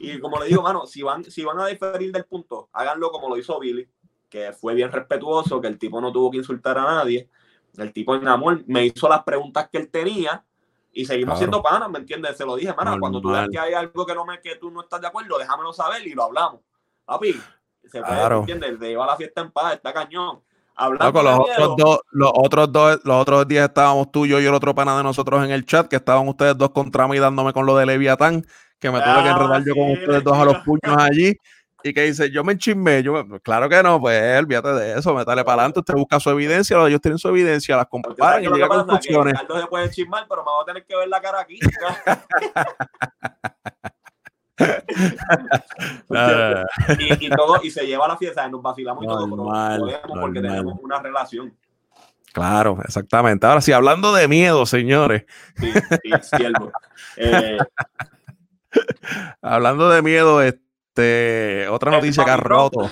y, como le digo, mano, si van, si van a diferir del punto, háganlo como lo hizo Billy, que fue bien respetuoso, que el tipo no tuvo que insultar a nadie. El tipo en amor me hizo las preguntas que él tenía y seguimos siendo panas, ¿me entiendes? Se lo dije, mano, cuando tú ves que hay algo que no me, que tú no estás de acuerdo, déjamelo saber y lo hablamos. Papi, se puede, claro. ¿entiendes? De llevar la fiesta en paz, está cañón. Hablando los, otros dos, los otros dos, los otros días estábamos tú, yo y el otro pana de nosotros en el chat, que estaban ustedes dos contra mí dándome con lo de Leviatán, que me tuve que ah, enredar yo con ustedes dos a los puños allí. Y que dice, yo me enchismé, yo, claro que no, pues olvídate de eso, métale para adelante, usted busca su evidencia, ellos tienen su evidencia, las comparan y llega a conclusiones. se puede chismar, pero me voy a tener que ver la cara aquí. <laughs> <laughs> y, todo, y se lleva la fiesta, nos vacilamos y todo, pero porque tenemos una relación. Claro, exactamente. Ahora sí, hablando de miedo, señores. Sí, sí, <laughs> eh, hablando de miedo, este, otra noticia que ha roto.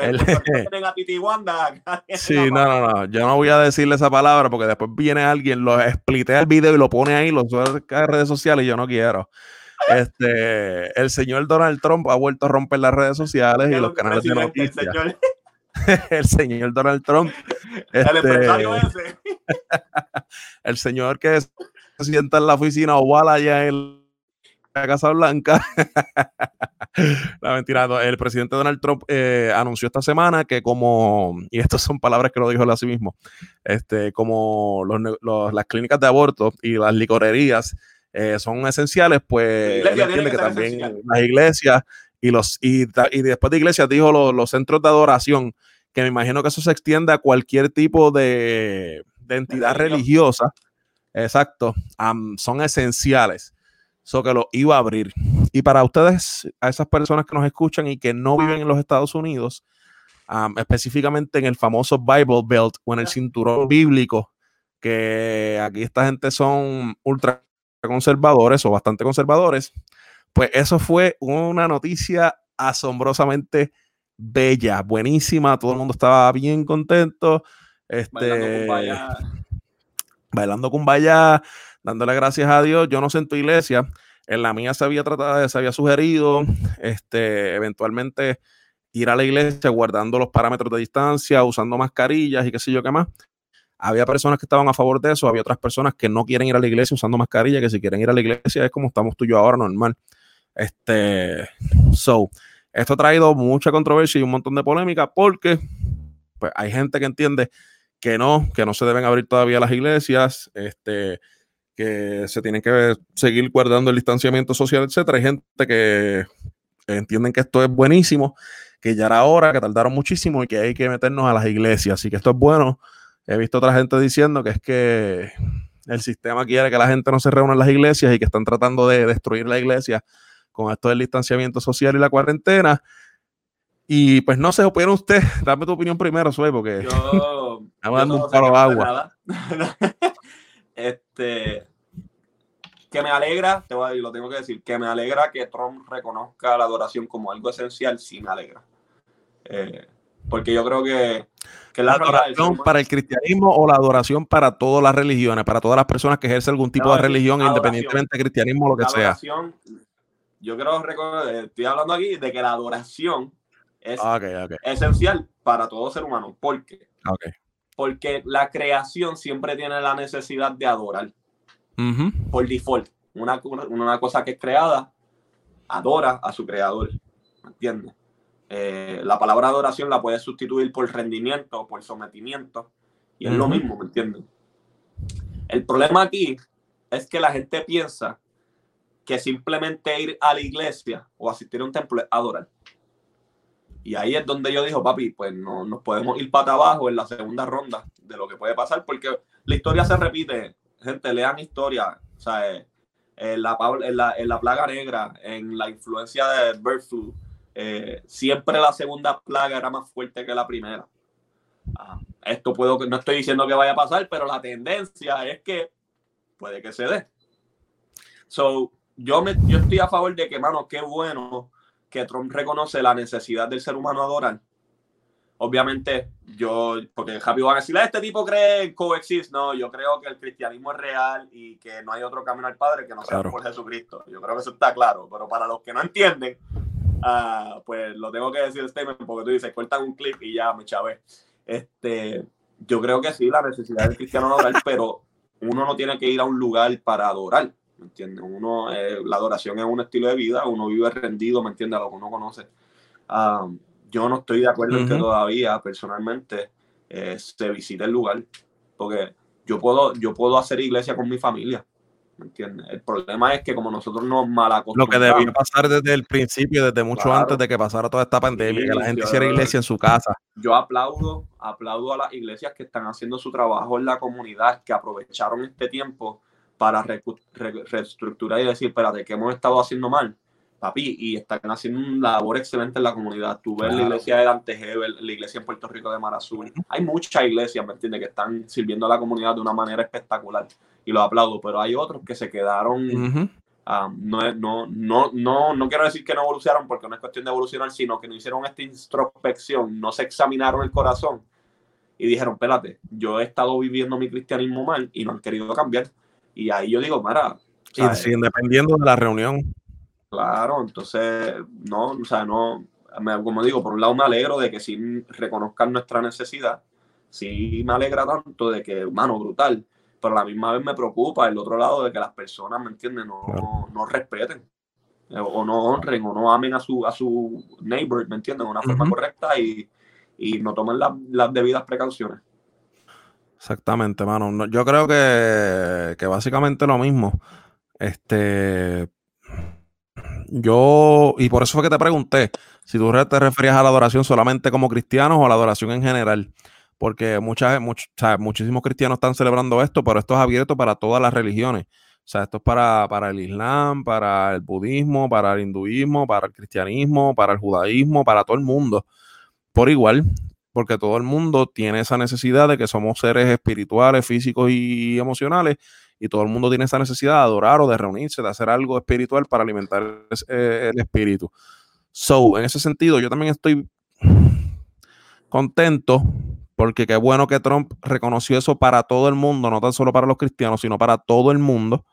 El, <laughs> sí, no, no, no. Yo no voy a decirle esa palabra porque después viene alguien, lo explitea el video y lo pone ahí, lo sube a redes sociales y yo no quiero. Este, el señor Donald Trump ha vuelto a romper las redes sociales y los canales de noticias. El señor, <laughs> el señor Donald Trump. el este, empresario ese. <laughs> el señor que se sienta en la oficina oval allá en la Casa Blanca. <laughs> la mentira, el presidente Donald Trump eh, anunció esta semana que como, y estas son palabras que lo dijo él a sí mismo, este, como los, las clínicas de aborto y las licorerías eh, son esenciales, pues entiende que, también las iglesias y los y, y, después de iglesias dijo los, centros de adoración, que me imagino que eso se extiende a cualquier tipo de, entidad religiosa. Exacto, son esenciales. Eso que lo iba a abrir. Y para ustedes, a esas personas que nos escuchan y que no viven en los Estados Unidos, específicamente en el famoso Bible Belt o en el cinturón bíblico, que aquí esta gente son ultra conservadores o bastante conservadores, pues eso fue una noticia asombrosamente bella, buenísima, todo el mundo estaba bien contento. Este, bailando con vaya, dándole gracias a Dios. Yo no sé en tu iglesia, en la mía se había tratado, se había sugerido, este, eventualmente ir a la iglesia guardando los parámetros de distancia, usando mascarillas y qué sé yo qué más. Había personas que estaban a favor de eso, había otras personas que no quieren ir a la iglesia usando mascarilla, que si quieren ir a la iglesia es como estamos tú y yo ahora, normal. Este, so, esto ha traído mucha controversia y un montón de polémica porque pues, hay gente que entiende que no, que no se deben abrir todavía las iglesias, este, que se tienen que seguir guardando el distanciamiento social, etcétera. Hay gente que entienden que esto es buenísimo, que ya era hora, que tardaron muchísimo y que hay que meternos a las iglesias. Así que esto es bueno He visto otra gente diciendo que es que el sistema quiere que la gente no se reúna en las iglesias y que están tratando de destruir la iglesia con esto del distanciamiento social y la cuarentena. Y pues no sé, opina usted, <laughs> dame tu opinión primero, Sue, porque yo, <laughs> estamos dando un palo de agua. <laughs> este, que me alegra, te voy a, lo tengo que decir, que me alegra que Trump reconozca la adoración como algo esencial, sí me alegra. Eh, porque yo creo que, la, adoración para el cristianismo o la adoración para todas las religiones, para todas las personas que ejercen algún tipo de religión, independientemente de cristianismo o lo que sea. Yo creo, estoy hablando aquí de que la adoración es esencial para todo ser humano. ¿Por qué? Porque la creación siempre tiene la necesidad de adorar. Por default. Una, una cosa que es creada adora a su creador. ¿Me entiendes? Eh, la palabra adoración la puedes sustituir por rendimiento o por sometimiento. Y es lo mismo, ¿me entienden? El problema aquí es que la gente piensa que simplemente ir a la iglesia o asistir a un templo es adorar. Y ahí es donde yo digo, papi, pues no nos podemos ir para abajo en la segunda ronda de lo que puede pasar, porque la historia se repite. Gente, lean historia. O sea, en la, en la, en la plaga negra, en la influencia de bird flu, eh, siempre la segunda plaga era más fuerte que la primera. Ah, esto puedo, no estoy diciendo que vaya a pasar, pero la tendencia es que puede que se dé. So, yo, me, yo estoy a favor de que, mano, qué bueno que Trump reconoce la necesidad del ser humano adorar. Obviamente, yo, porque Happy van a decir, este tipo cree coexist. No, yo creo que el cristianismo es real y que no hay otro camino al Padre que no sea por Jesucristo. Yo creo que eso está claro, pero para los que no entienden, uh, pues lo tengo que decir, Statement, porque tú dices, cortan un clip y ya me chavé. Este, yo creo que sí, la necesidad del cristiano adorar, pero uno no tiene que ir a un lugar para adorar, ¿me entiendes? Uno, eh, la adoración es un estilo de vida, uno vive rendido, ¿me entiendes? A lo que uno conoce. Um, yo no estoy de acuerdo en que todavía, personalmente, eh, se visite el lugar, porque yo puedo, yo puedo hacer iglesia con mi familia, ¿me entiendes? El problema es que como nosotros nos malacostumbramos... Lo que debió pasar desde el principio, desde mucho antes de que pasara toda esta pandemia, que la gente hiciera iglesia en su casa. Yo aplaudo, aplaudo a las iglesias que están haciendo su trabajo en la comunidad, que aprovecharon este tiempo para reestructurar y decir, espérate, ¿qué hemos estado haciendo mal? papi, y están haciendo una labor excelente en la comunidad. Tú ves la iglesia de Antejebel, la iglesia en Puerto Rico de Mar Azul. Hay muchas iglesias, ¿me entiendes?, que están sirviendo a la comunidad de una manera espectacular y lo aplaudo, pero hay otros que se quedaron. Ah, no, no, no, no, no quiero decir que no evolucionaron porque no es cuestión de evolucionar, sino que no hicieron esta introspección, no se examinaron el corazón y dijeron, espérate, yo he estado viviendo mi cristianismo mal y no han querido cambiar. Y ahí yo digo, Mara. Y siguen dependiendo de la reunión. Claro, entonces, no, o sea, no, como digo, por un lado me alegro de que sí reconozcan nuestra necesidad, sí me alegra tanto de que, mano, brutal, pero a la misma vez me preocupa el otro lado de que las personas, ¿me entienden?, no, no, respeten eh, o no honren o no amen a su, a su neighbor, ¿me entienden?, de una forma correcta y, y, no tomen las debidas precauciones. Exactamente, mano. Yo creo que, que básicamente lo mismo. Este, yo, y por eso fue que te pregunté si tú te referías a la adoración solamente como cristianos o a la adoración en general. Porque muchas, muchísimos cristianos están celebrando esto, pero esto es abierto para todas las religiones. O sea, esto es para, para el Islam, para el budismo, para el hinduismo, para el cristianismo, para el judaísmo, para todo el mundo. Por igual, porque todo el mundo tiene esa necesidad de que somos seres espirituales, físicos y emocionales y todo el mundo tiene esa necesidad de adorar o de reunirse, de hacer algo espiritual para alimentar eh, el espíritu. So, en ese sentido, yo también estoy contento porque qué bueno que Trump reconoció eso para todo el mundo, no tan solo para los cristianos, sino para todo el mundo.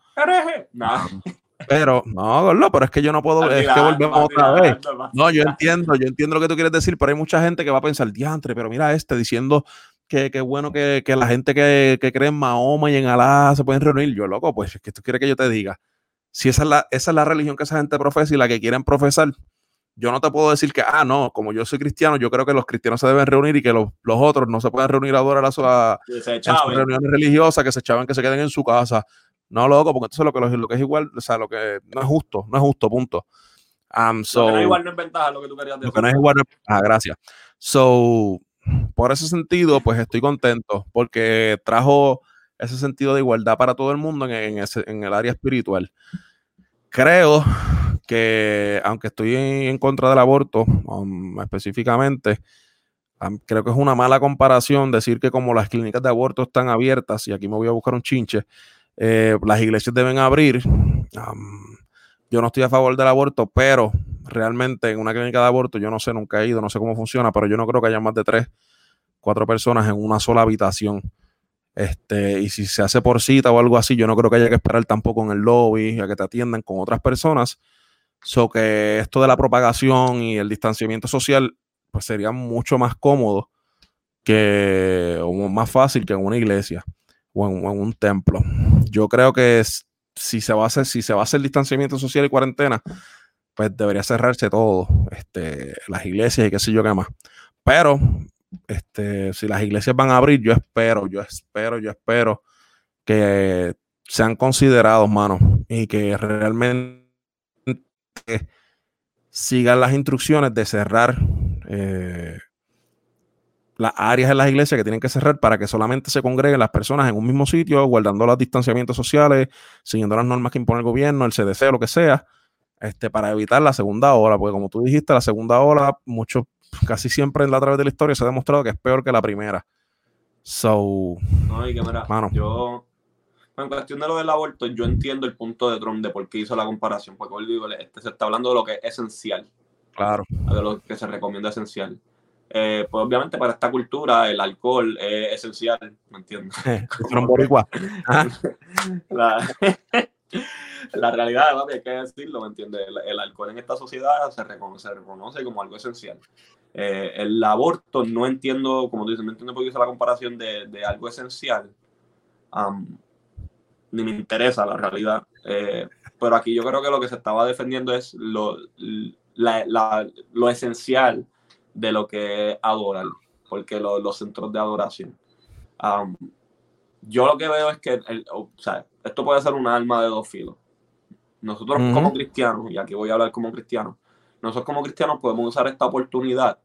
Pero, no, no, pero es que yo no puedo, es que volvemos otra vez. No, yo entiendo, yo entiendo lo que tú quieres decir, pero hay mucha gente que va a pensar, diantre, pero mira este diciendo que, que bueno que, que, la gente que, que, cree en Mahoma y en Alá se pueden reunir. Yo, loco, pues es que tú quieres que yo te diga. Si esa es, la, esa es la religión que esa gente profesa y la que quieren profesar, yo no te puedo decir que, ah, no, como yo soy cristiano, yo creo que los cristianos se deben reunir y que los, los otros no se pueden reunir a adorar a, su, a, reuniones religiosas, que se echaban, que se queden en su casa. No, loco, porque entonces lo que, lo, que es igual, o sea, lo que no es justo, no es justo, punto. Um, so, lo que no es igual no es ventaja, lo que tú querías decir. Lo que no es igual no es ventaja, gracias. So, por ese sentido, pues estoy contento porque trajo ese sentido de igualdad para todo el mundo en, el área espiritual. Creo que, aunque estoy en, contra del aborto, um, específicamente, creo que es una mala comparación decir que como las clínicas de aborto están abiertas, y aquí me voy a buscar un chinche, eh, las iglesias deben abrir. Yo no estoy a favor del aborto, pero realmente en una clínica de aborto, yo no sé, nunca he ido, no sé cómo funciona, pero yo no creo que haya más de tres, cuatro personas en una sola habitación. Este, y si se hace por cita o algo así, yo no creo que haya que esperar tampoco en el lobby a que te atiendan con otras personas. So que esto de la propagación y el distanciamiento social, pues sería mucho más cómodo que, o más fácil que en una iglesia o en, un templo. Yo creo que si se va a hacer, si se va a hacer distanciamiento social y cuarentena, pues debería cerrarse todo, este, las iglesias y qué sé yo qué más. Pero, este, si las iglesias van a abrir, yo espero, yo espero, yo espero que sean considerados, mano, y que realmente sigan las instrucciones de cerrar eh, las áreas de las iglesias que tienen que cerrar para que solamente se congreguen las personas en un mismo sitio, guardando los distanciamientos sociales, siguiendo las normas que impone el gobierno, el CDC, lo que sea, este, para evitar la segunda ola, porque como tú dijiste, la segunda ola, mucho, casi siempre en la través de la historia se ha demostrado que es peor que la primera. So, no, y que mira, yo, en cuestión de lo del aborto, yo entiendo el punto de Trump de por qué hizo la comparación, porque hoy digo, este, se está hablando de lo que es esencial. Claro. De lo que se recomienda esencial. Eh, pues obviamente para esta cultura el alcohol es esencial, ¿me entiendes? <laughs> <laughs> la, <laughs> la realidad, ¿verdad? hay que decirlo, ¿me entiendes? El, alcohol en esta sociedad se reconoce, reconoce como algo esencial. Eh, el aborto, no entiendo, como tú dices, no entiendo por qué hice la comparación de, de algo esencial. Ni me interesa la realidad. Eh, pero aquí yo creo que lo que se estaba defendiendo es lo, lo esencial de lo que adoran, porque los centros de adoración. yo lo que veo es que o sea, esto puede ser un alma de dos filos. Nosotros como cristianos, y aquí voy a hablar como cristianos, nosotros como cristianos podemos usar esta oportunidad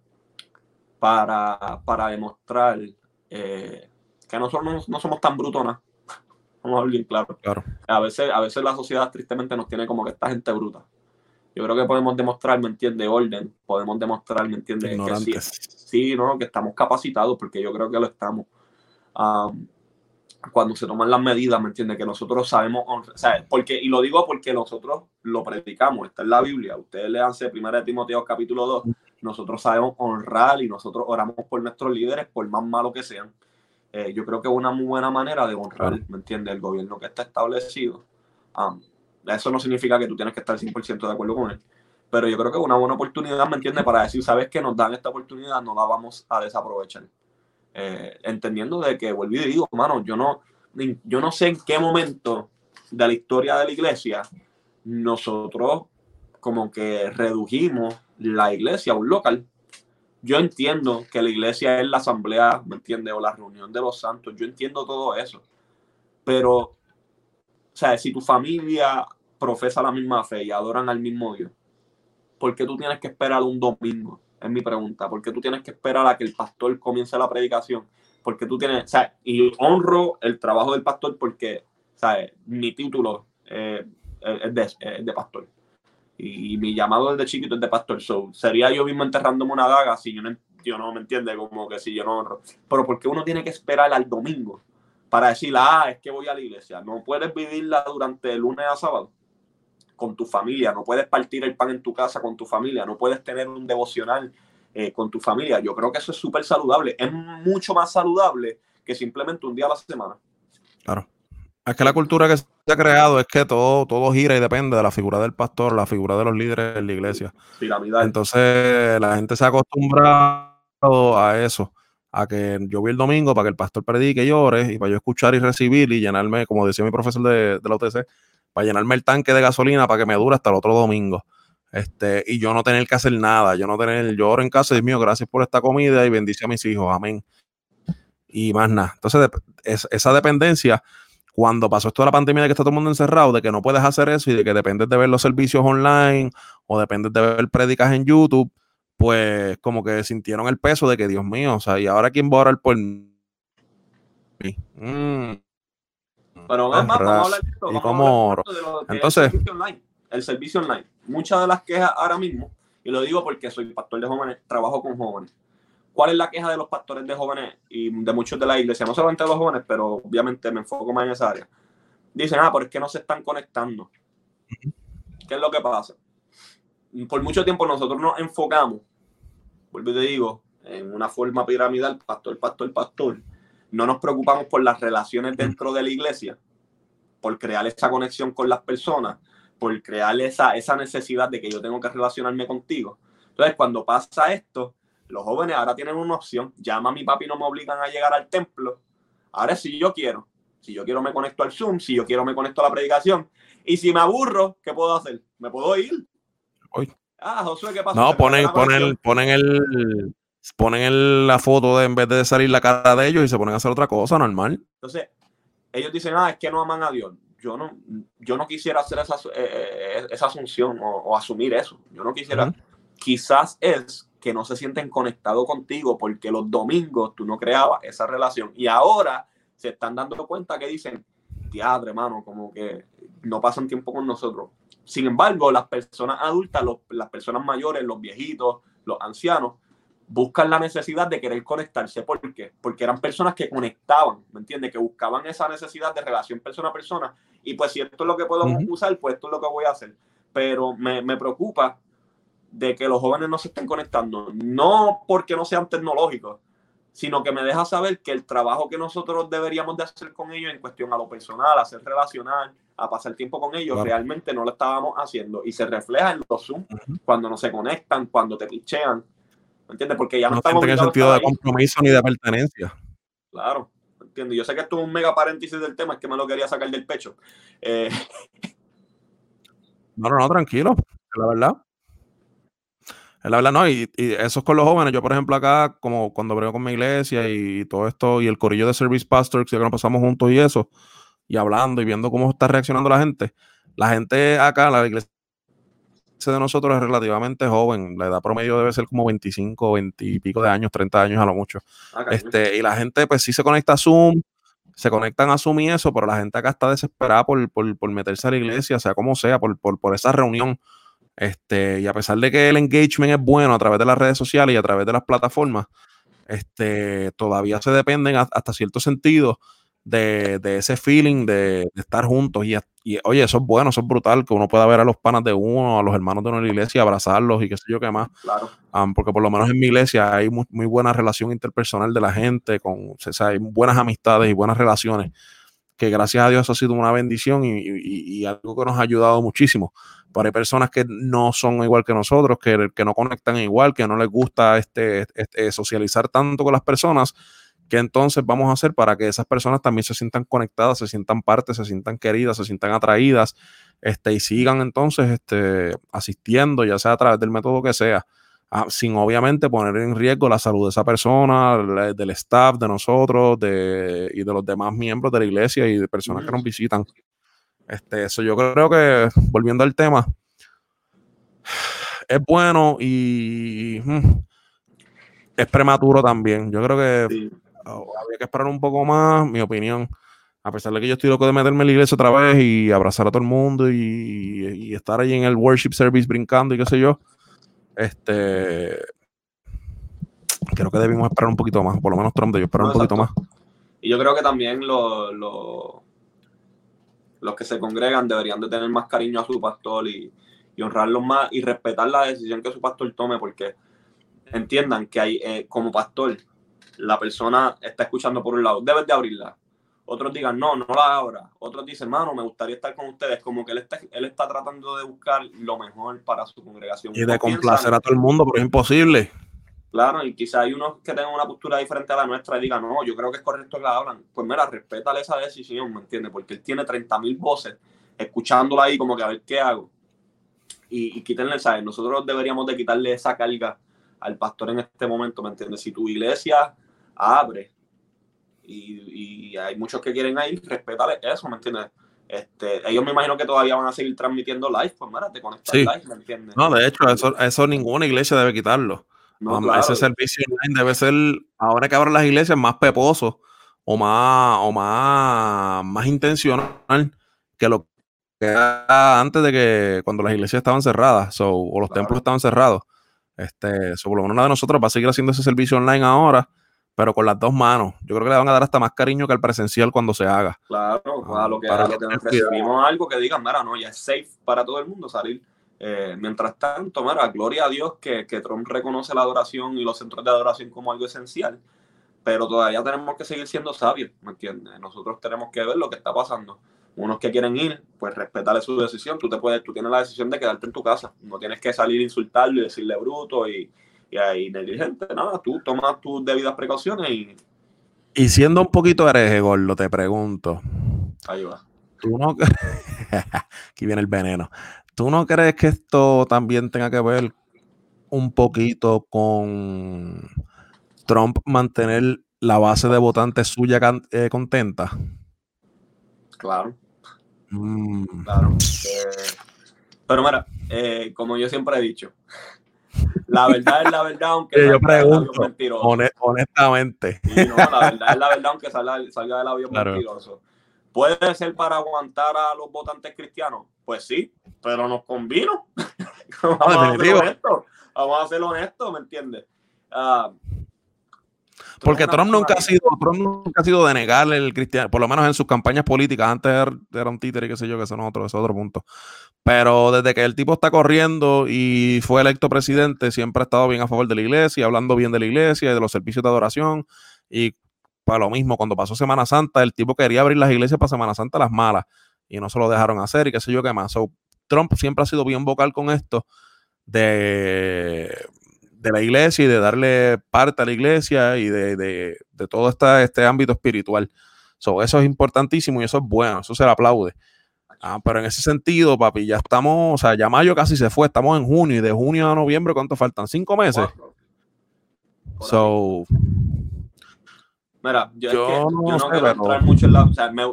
para, para demostrar eh, que nosotros no, somos tan brutonas. Vamos a hablar bien claro. claro. A, veces, a veces la sociedad tristemente nos tiene como que esta gente bruta. Yo creo que podemos demostrar, ¿me entiende? Orden, podemos demostrar, ¿me entiende? Que sí, no, que estamos capacitados, porque yo creo que lo estamos. cuando se toman las medidas, ¿me entiende? Que nosotros sabemos, o sea, porque, y lo digo porque nosotros lo predicamos, está en la Biblia. Ustedes leanse 1 Timoteo capítulo 2. Nosotros sabemos honrar y nosotros oramos por nuestros líderes, por más malo que sean. Eh, yo creo que es una muy buena manera de honrar, ¿me entiende? El gobierno que está establecido. Eso no significa que tú tienes que estar 100% de acuerdo con él. Pero yo creo que es una buena oportunidad, ¿me entiendes? Para decir, sabes que nos dan esta oportunidad, no la vamos a desaprovechar. Eh, entendiendo de que, vuelvo y digo, hermano, yo no, yo no sé en qué momento de la historia de la iglesia nosotros como que redujimos la iglesia a un local. Yo entiendo que la iglesia es la asamblea, ¿me entiendes? O la reunión de los santos. Yo entiendo todo eso. Pero o sea, si tu familia profesa la misma fe y adoran al mismo Dios, ¿por qué tú tienes que esperar un domingo? Es mi pregunta. ¿Por qué tú tienes que esperar a que el pastor comience la predicación? Porque tú tienes, o sea, y honro el trabajo del pastor porque, ¿sabes? Mi título eh, es, de, pastor. Y, mi llamado desde chiquito es de pastor. So, sería yo mismo enterrándome una daga si yo no, me entiende, como que si yo no. Pero ¿por qué uno tiene que esperar al domingo? para decir, ah, es que voy a la iglesia. No puedes vivirla durante el lunes a sábado con tu familia, no puedes partir el pan en tu casa con tu familia, no puedes tener un devocional eh, con tu familia. Yo creo que eso es súper saludable. Es mucho más saludable que simplemente un día a la semana. Claro. Es que la cultura que se ha creado es que todo, todo gira y depende de la figura del pastor, la figura de los líderes en la iglesia. Entonces la gente se ha acostumbrado a eso a que yo vi el domingo para que el pastor predique y ore y para yo escuchar y recibir y llenarme, como decía mi profesor de, la UTC, para llenarme el tanque de gasolina para que me dure hasta el otro domingo. Este, y yo no tener que hacer nada, yo no tener, yo oro en casa, Dios mío, gracias por esta comida y bendice a mis hijos, amén. Y más nada. Entonces, esa dependencia, cuando pasó esto de la pandemia de que está todo el mundo encerrado, de que no puedes hacer eso y de que dependes de ver los servicios online o dependes de ver prédicas en YouTube, pues como que sintieron el peso de que, Dios mío, o sea, ¿y ahora quién va a orar por mí? Mm. Pero vamos a hablar de esto. Entonces, el servicio, online, el servicio online. Muchas de las quejas ahora mismo, y lo digo porque soy pastor de jóvenes, trabajo con jóvenes. ¿Cuál es la queja de los pastores de jóvenes y de muchos de la iglesia? No solamente de los jóvenes, pero obviamente me enfoco más en esa área. Dicen, ah, pero es que no se están conectando. ¿Qué es lo que pasa? Por mucho tiempo nosotros nos enfocamos vuelvo y te digo, en una forma piramidal, pastor, pastor, pastor, no nos preocupamos por las relaciones dentro de la iglesia, por crear esa conexión con las personas, por crear esa, esa necesidad de que yo tengo que relacionarme contigo. Entonces, cuando pasa esto, los jóvenes ahora tienen una opción, llama a mi papi y no me obligan a llegar al templo. Ahora si yo quiero, si yo quiero me conecto al Zoom, si yo quiero me conecto a la predicación. Y si me aburro, ¿qué puedo hacer? ¿Me puedo ir? Ah, Josué, ¿qué pasa? No, ponen, ponen, ponen el ponen la foto de en vez de salir la cara de ellos y se ponen a hacer otra cosa normal. Entonces, ellos dicen, ah, es que no aman a Dios. Yo no, yo no quisiera hacer esa, eh, eh, esa asunción o, asumir eso. Yo no quisiera. Quizás es que no se sienten conectados contigo porque los domingos tú no creabas esa relación y ahora se están dando cuenta que dicen, teatro, hermano, como que no pasan tiempo con nosotros. Sin embargo, las personas adultas, las personas mayores, los viejitos, los ancianos, buscan la necesidad de querer conectarse. ¿Por qué? Porque eran personas que conectaban, ¿me entiendes? Que buscaban esa necesidad de relación persona a persona. Y pues si esto es lo que podemos usar, pues esto es lo que voy a hacer. Pero me, me preocupa de que los jóvenes no se estén conectando. No porque no sean tecnológicos, sino que me deja saber que el trabajo que nosotros deberíamos de hacer con ellos en cuestión a lo personal, a ser relacional, a pasar tiempo con ellos, realmente no lo estábamos haciendo. Y se refleja en los Zoom, cuando no se conectan, cuando te pichean. ¿Me entiendes? Porque ya no, estamos... en sentido de compromiso ni de pertenencia. Claro, entiendo. Yo sé que esto es un mega paréntesis del tema, es que me lo quería sacar del pecho. Eh... <laughs> No, no, no, tranquilo, la verdad. Él habla, no, y, eso es con los jóvenes. Yo, por ejemplo, acá, como cuando brego con mi iglesia y todo esto, y el corillo de Service Pastors, que nos pasamos juntos y eso, y hablando y viendo cómo está reaccionando la gente. La gente acá, la iglesia de nosotros es relativamente joven. La edad promedio debe ser como 25, 20 y pico de años, 30 años a lo mucho. Ah, este, y la gente, pues sí se conecta a Zoom, se conectan a Zoom y eso, pero la gente acá está desesperada por, por, meterse a la iglesia, sea como sea, por, por, por esa reunión este, y a pesar de que el engagement es bueno a través de las redes sociales y a través de las plataformas, este, todavía se dependen hasta cierto sentido de, de ese feeling de, estar juntos. Y, oye, eso es bueno, eso es brutal, que uno pueda ver a los panas de uno, a los hermanos de una iglesia, abrazarlos y qué sé yo qué más. Claro. porque por lo menos en mi iglesia hay muy, buena relación interpersonal de la gente, con, o sea, hay buenas amistades y buenas relaciones, que gracias a Dios ha sido una bendición y, y algo que nos ha ayudado muchísimo. Pero hay personas que no son igual que nosotros, que, que no conectan igual, que no les gusta este, este, socializar tanto con las personas, que entonces vamos a hacer para que esas personas también se sientan conectadas, se sientan parte, se sientan queridas, se sientan atraídas, este, y sigan entonces este, asistiendo, ya sea a través del método que sea, ah, sin obviamente poner en riesgo la salud de esa persona, del staff, de nosotros, de, y de los demás miembros de la iglesia y de personas que nos visitan. Este, eso yo creo que, volviendo al tema, es bueno y mm, es prematuro también. Yo creo que había que esperar un poco más, mi opinión. A pesar de que yo estoy loco de meterme en la iglesia otra vez y abrazar a todo el mundo y, estar ahí en el worship service brincando y qué sé yo. Este creo que debimos esperar un poquito más, por lo menos Trump debió esperar un poquito más. Y yo creo que también lo los que se congregan deberían de tener más cariño a su pastor y, y honrarlo más y respetar la decisión que su pastor tome, porque entiendan que hay, eh, como pastor, la persona está escuchando por un lado, debes de abrirla. Otros digan, no, no la abra. Otros dicen, hermano, me gustaría estar con ustedes. Como que él está, él está tratando de buscar lo mejor para su congregación. Y de complacer a todo el mundo, pero es imposible. Claro, y quizá hay unos que tengan una postura diferente a la nuestra y digan, no, yo creo que es correcto que hablan. Pues mira, respétale esa decisión, ¿me entiendes? Porque él tiene 30.000 voces escuchándola ahí como que a ver qué hago. Y, y quítenle, ¿sabes? Nosotros deberíamos de quitarle esa carga al pastor en este momento, ¿me entiendes? Si tu iglesia abre y, hay muchos que quieren ir, respétale eso, ¿me entiendes? Este, ellos me imagino que todavía van a seguir transmitiendo live, pues mira, te conectas live, ¿me entiendes? No, de hecho, eso, eso ninguna iglesia debe quitarlo. Ese servicio online debe ser, ahora que abren las iglesias, más peposo o más, o más, más intencional que lo que era antes de que cuando las iglesias estaban cerradas o los templos estaban cerrados. Este, por lo menos una de nosotros va a seguir haciendo ese servicio online ahora, pero con las dos manos. Yo creo que le van a dar hasta más cariño que al presencial cuando se haga. Claro, a lo que, para lo que recibimos algo que digan, mira, no, ya es safe para todo el mundo salir eh, mientras tanto, mira, gloria a Dios que, que, Trump reconoce la adoración y los centros de adoración como algo esencial, pero todavía tenemos que seguir siendo sabios, ¿me entiendes? Nosotros tenemos que ver lo que está pasando. Unos que quieren ir, pues respetarle su decisión. Tú te puedes, tú tienes la decisión de quedarte en tu casa. No tienes que salir a insultarlo y decirle bruto y, y ahí negligente. Nada, tú tomas tus debidas precauciones y. Y siendo un poquito hereje, Gordo, te pregunto. Ahí va. Tú no. <laughs> Aquí viene el veneno. ¿Tú no crees que esto también tenga que ver un poquito con Trump mantener la base de votantes suya eh, contenta? Claro. Mm. Claro. Eh, pero mira, eh, como yo siempre he dicho, la verdad es la verdad, aunque <laughs> yo pregunto, honestamente. no, la verdad es la verdad, aunque salga, salga del avión mentiroso. ¿Puede ser para aguantar a los votantes cristianos? Pues sí, pero nos convino. <laughs> Vamos, a ser honestos. Vamos a ser honestos, ¿me entiendes? Ah, porque Trump nunca, ha sido, Trump nunca ha sido de negarle el cristiano, por lo menos en sus campañas políticas, antes era un títere y qué sé yo, que eso no otro, es otro punto. Pero desde que el tipo está corriendo y fue electo presidente, siempre ha estado bien a favor de la iglesia, hablando bien de la iglesia y de los servicios de adoración. Y para lo mismo, cuando pasó Semana Santa, el tipo quería abrir las iglesias para Semana Santa las malas y no se lo dejaron hacer y qué sé yo qué más. Trump siempre ha sido bien vocal con esto de de la iglesia y de darle parte a la iglesia y de, todo este ámbito espiritual. eso es importantísimo y eso es bueno, eso se le aplaude. Ah, pero en ese sentido, papi, ya estamos, o sea, ya mayo casi se fue, estamos en junio y de junio a noviembre, ¿cuánto faltan? ¿Cinco meses? So. Mira, yo, no, quiero entrar mucho en la. O sea, me,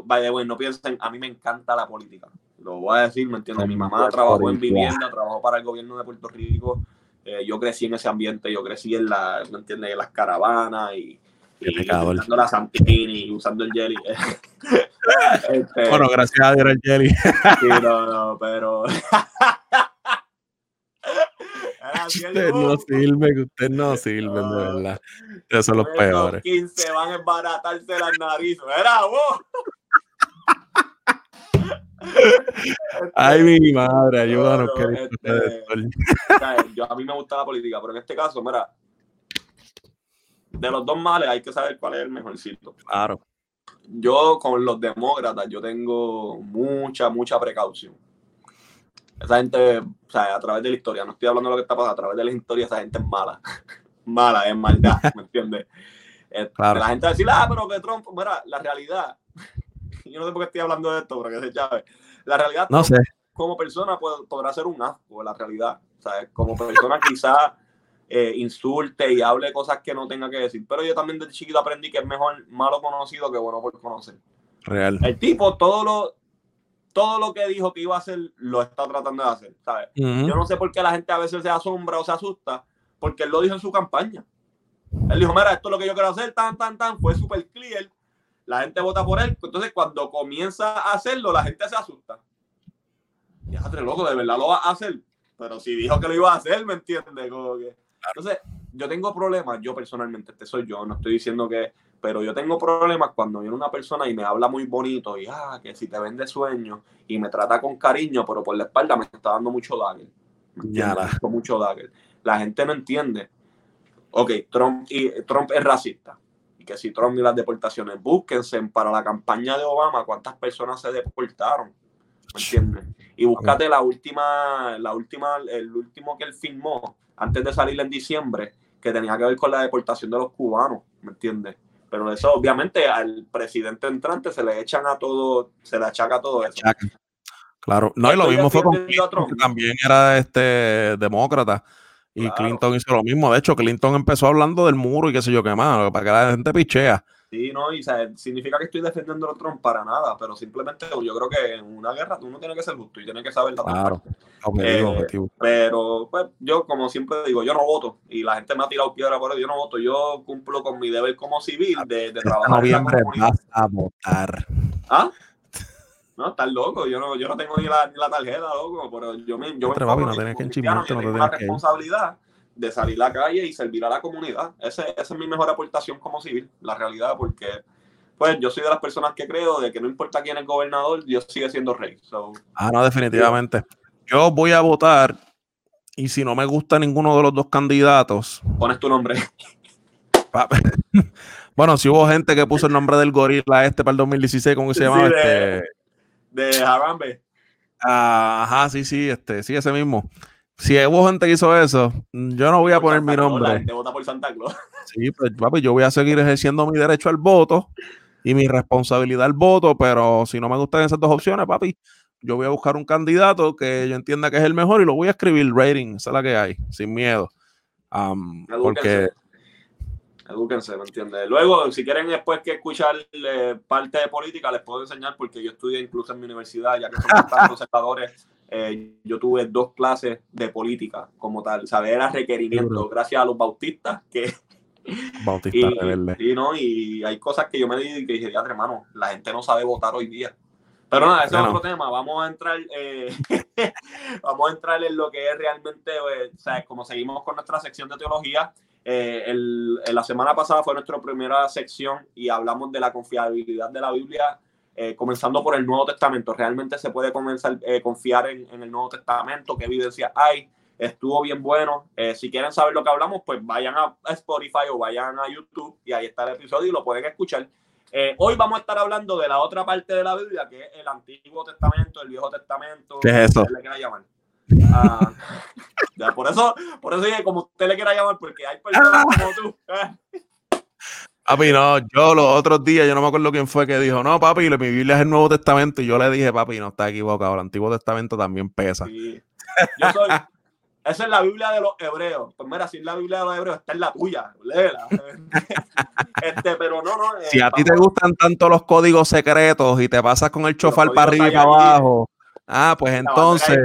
no piensen, a mí me encanta la política. Lo voy a decir, ¿me entiendes? Mi mamá trabajó en vivienda, trabajó para el gobierno de Puerto Rico. Eh, yo crecí en ese ambiente, yo crecí en, la, ¿me entiendes? en las caravanas y, usando la Santini y usando el jelly. <laughs> este, bueno, gracias a Dios el jelly. sí, no, no, pero... <laughs> Usted no sirve, usted no <laughs> sirve, de verdad. Esos son los peores. 15 van a embaratarse las narices. Era vos. <laughs> Ay, mi madre, ayúdanos. Este, yo, a mí me gusta la política, pero en este caso, mira, de los dos males hay que saber cuál es el mejorcito. Claro. Yo con los demócratas, yo tengo mucha, mucha precaución. Esa gente, o sea, a través de la historia, no estoy hablando de lo que está pasando, a través de la historia, esa gente es mala. <laughs> mala, es maldad, <laughs> ¿me entiendes? Este, la gente va a decir, ah, pero que Trump, mira, la realidad <laughs> yo no sé por qué estoy hablando de esto, pero que se Chávez. La realidad, no sé. como persona podrá ser un asco, la realidad. ¿sabes? Como persona quizá eh, insulte y hable cosas que no tenga que decir. Pero yo también desde chiquito aprendí que es mejor malo conocido que bueno por conocer. Real. El tipo, todo lo, todo lo que dijo que iba a hacer, lo está tratando de hacer. ¿sabes? Yo no sé por qué la gente a veces se asombra o se asusta, porque él lo dijo en su campaña. Él dijo, mira, esto es lo que yo quiero hacer, tan, tan, tan, fue súper clear la gente vota por él. Entonces, cuando comienza a hacerlo, la gente se asusta. Déjate loco, de verdad lo va a hacer. Pero si dijo que lo iba a hacer, ¿me entiendes? Entonces, yo tengo problemas, yo personalmente, este soy yo, no estoy diciendo que, pero yo tengo problemas cuando viene una persona y me habla muy bonito y, ah, que si te vende sueño y me trata con cariño, pero por la espalda me está dando mucho dagger. Ya. Mucho dagger. La gente no entiende. Ok, Trump, y, Trump es racista que si Trump y las deportaciones, búsquense para la campaña de Obama cuántas personas se deportaron. ¿Me entiendes? Y búscate la última, la última, el último que él firmó antes de salir en diciembre, que tenía que ver con la deportación de los cubanos, ¿me entiendes? Pero eso, obviamente, al presidente entrante se le echan a todo, se le achaca todo eso. Claro, no, y lo mismo fue con Trump, que también era este demócrata y Clinton hizo lo mismo. De hecho, Clinton empezó hablando del muro y qué sé yo qué más, para que la gente pichea. Sí, no, y significa que estoy defendiendo a Trump para nada, pero simplemente yo creo que en una guerra tú no tienes que ser justo y tienes que saber la claro. Eh, pero, pues, yo, como siempre digo, yo no voto y la gente me ha tirado piedra por eso, yo no voto. Yo cumplo con mi deber como civil de, de trabajar. noviembre vas a votar. ¿Ah? No, estás loco. Yo no, yo no tengo ni la, ni la tarjeta, loco. Pero yo me, yo me papi, no tenés que no tengo la responsabilidad de salir a la calle y servir a la comunidad. Ese, esa es mi mejor aportación como civil, la realidad, porque pues yo soy de las personas que creo de que no importa quién es gobernador, Dios sigue siendo rey. ah, no, definitivamente. Yo voy a votar y si no me gusta ninguno de los dos candidatos. Pones tu nombre. <laughs> bueno, si hubo gente que puso el nombre del gorila este para el 2016, ¿cómo se llamaba? este de Harambe. Ajá, sí, sí, este, sí, ese mismo. Si hubo gente que hizo eso, yo no voy a poner mi nombre. Te vota por Santa Claus. Sí, pues papi, yo voy a seguir ejerciendo mi derecho al voto y mi responsabilidad al voto, pero si no me gustan esas dos opciones, papi, yo voy a buscar un candidato que yo entienda que es el mejor y lo voy a escribir rating, esa es la que hay, sin miedo. porque Edúquense, ¿me entiendes? Luego, si quieren después que escuchar eh, parte de política, les puedo enseñar porque yo estudié incluso en mi universidad, ya que son <laughs> tantos conservadores, eh, yo tuve dos clases de política como tal, ¿sabes? Era requerimiento, gracias a los bautistas que, <laughs> Bautista y, rebelde. Y, no, y hay cosas que yo me dije que dije, hermano, la gente no sabe votar hoy día. Pero nada, ese es otro tema. Vamos a entrar, eh, <laughs> vamos a entrar en lo que es realmente, eh, o sea, como seguimos con nuestra sección de teología. Eh, el, la semana pasada fue nuestra primera sección y hablamos de la confiabilidad de la Biblia, comenzando por el Nuevo Testamento. ¿Realmente se puede comenzar a confiar en, en, el Nuevo Testamento? ¿Qué evidencia hay? Estuvo bien bueno. si quieren saber lo que hablamos, pues vayan a Spotify o vayan a YouTube y ahí está el episodio y lo pueden escuchar. Eh, hoy vamos a estar hablando de la otra parte de la Biblia, que es el Antiguo Testamento, el Viejo Testamento. ¿Qué es eso? Le quiera llamar. Ah, <laughs> por eso, por eso dije, como usted le quiera llamar, porque hay personas como tú. Papi, no, yo los otros días, yo no me acuerdo quién fue que dijo, no, papi, mi Biblia es el Nuevo Testamento. Y yo le dije, papi, no está equivocado, el Antiguo Testamento también pesa. Yo soy, esa es la Biblia de los hebreos. Pues mira, si es la Biblia de los hebreos, esta es la tuya. <laughs> este, pero no, no. si a eh, ti te gustan tanto los códigos secretos y te pasas con el chofar para arriba y para abajo. Ah, pues entonces.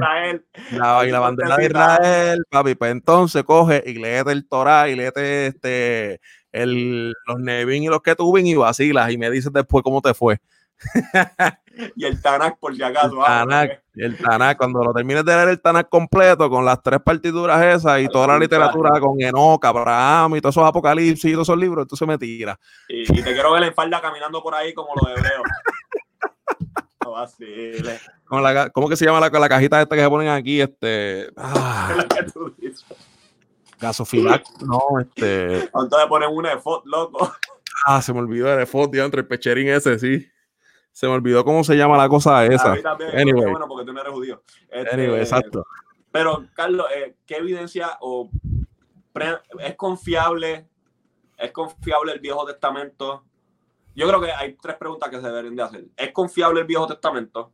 La, y la bandera de Israel, papi, pues entonces coge y léete el Torah y léete este, el, los Nevin y los que tuven y vacilas y me dices después cómo te fue. <laughs> y el Tanakh, por si acaso. el Tanakh, cuando lo termines de leer el Tanakh completo, con las tres partituras esas y toda la literatura con Enoch, Abraham y todos esos apocalipsis y todos esos libros, entonces me tira. Y, te quiero ver en falda caminando por ahí como los hebreos. <laughs> no la, ¿Cómo que se llama la, la, cajita esta que se ponen aquí? Este. <laughs> Ah, gasofilac, no, este. Entonces ponen una de loco. Ah, se me olvidó de FOT, entre el pecherín ese, sí. Se me olvidó cómo se llama la cosa esa. A mí también, anyway. bueno, porque tú no eres judío. Este, exacto. Pero, Carlos, eh, ¿qué evidencia o es confiable? ¿Es confiable el Viejo Testamento? Yo creo que hay tres preguntas que se deberían de hacer. ¿Es confiable el Viejo Testamento?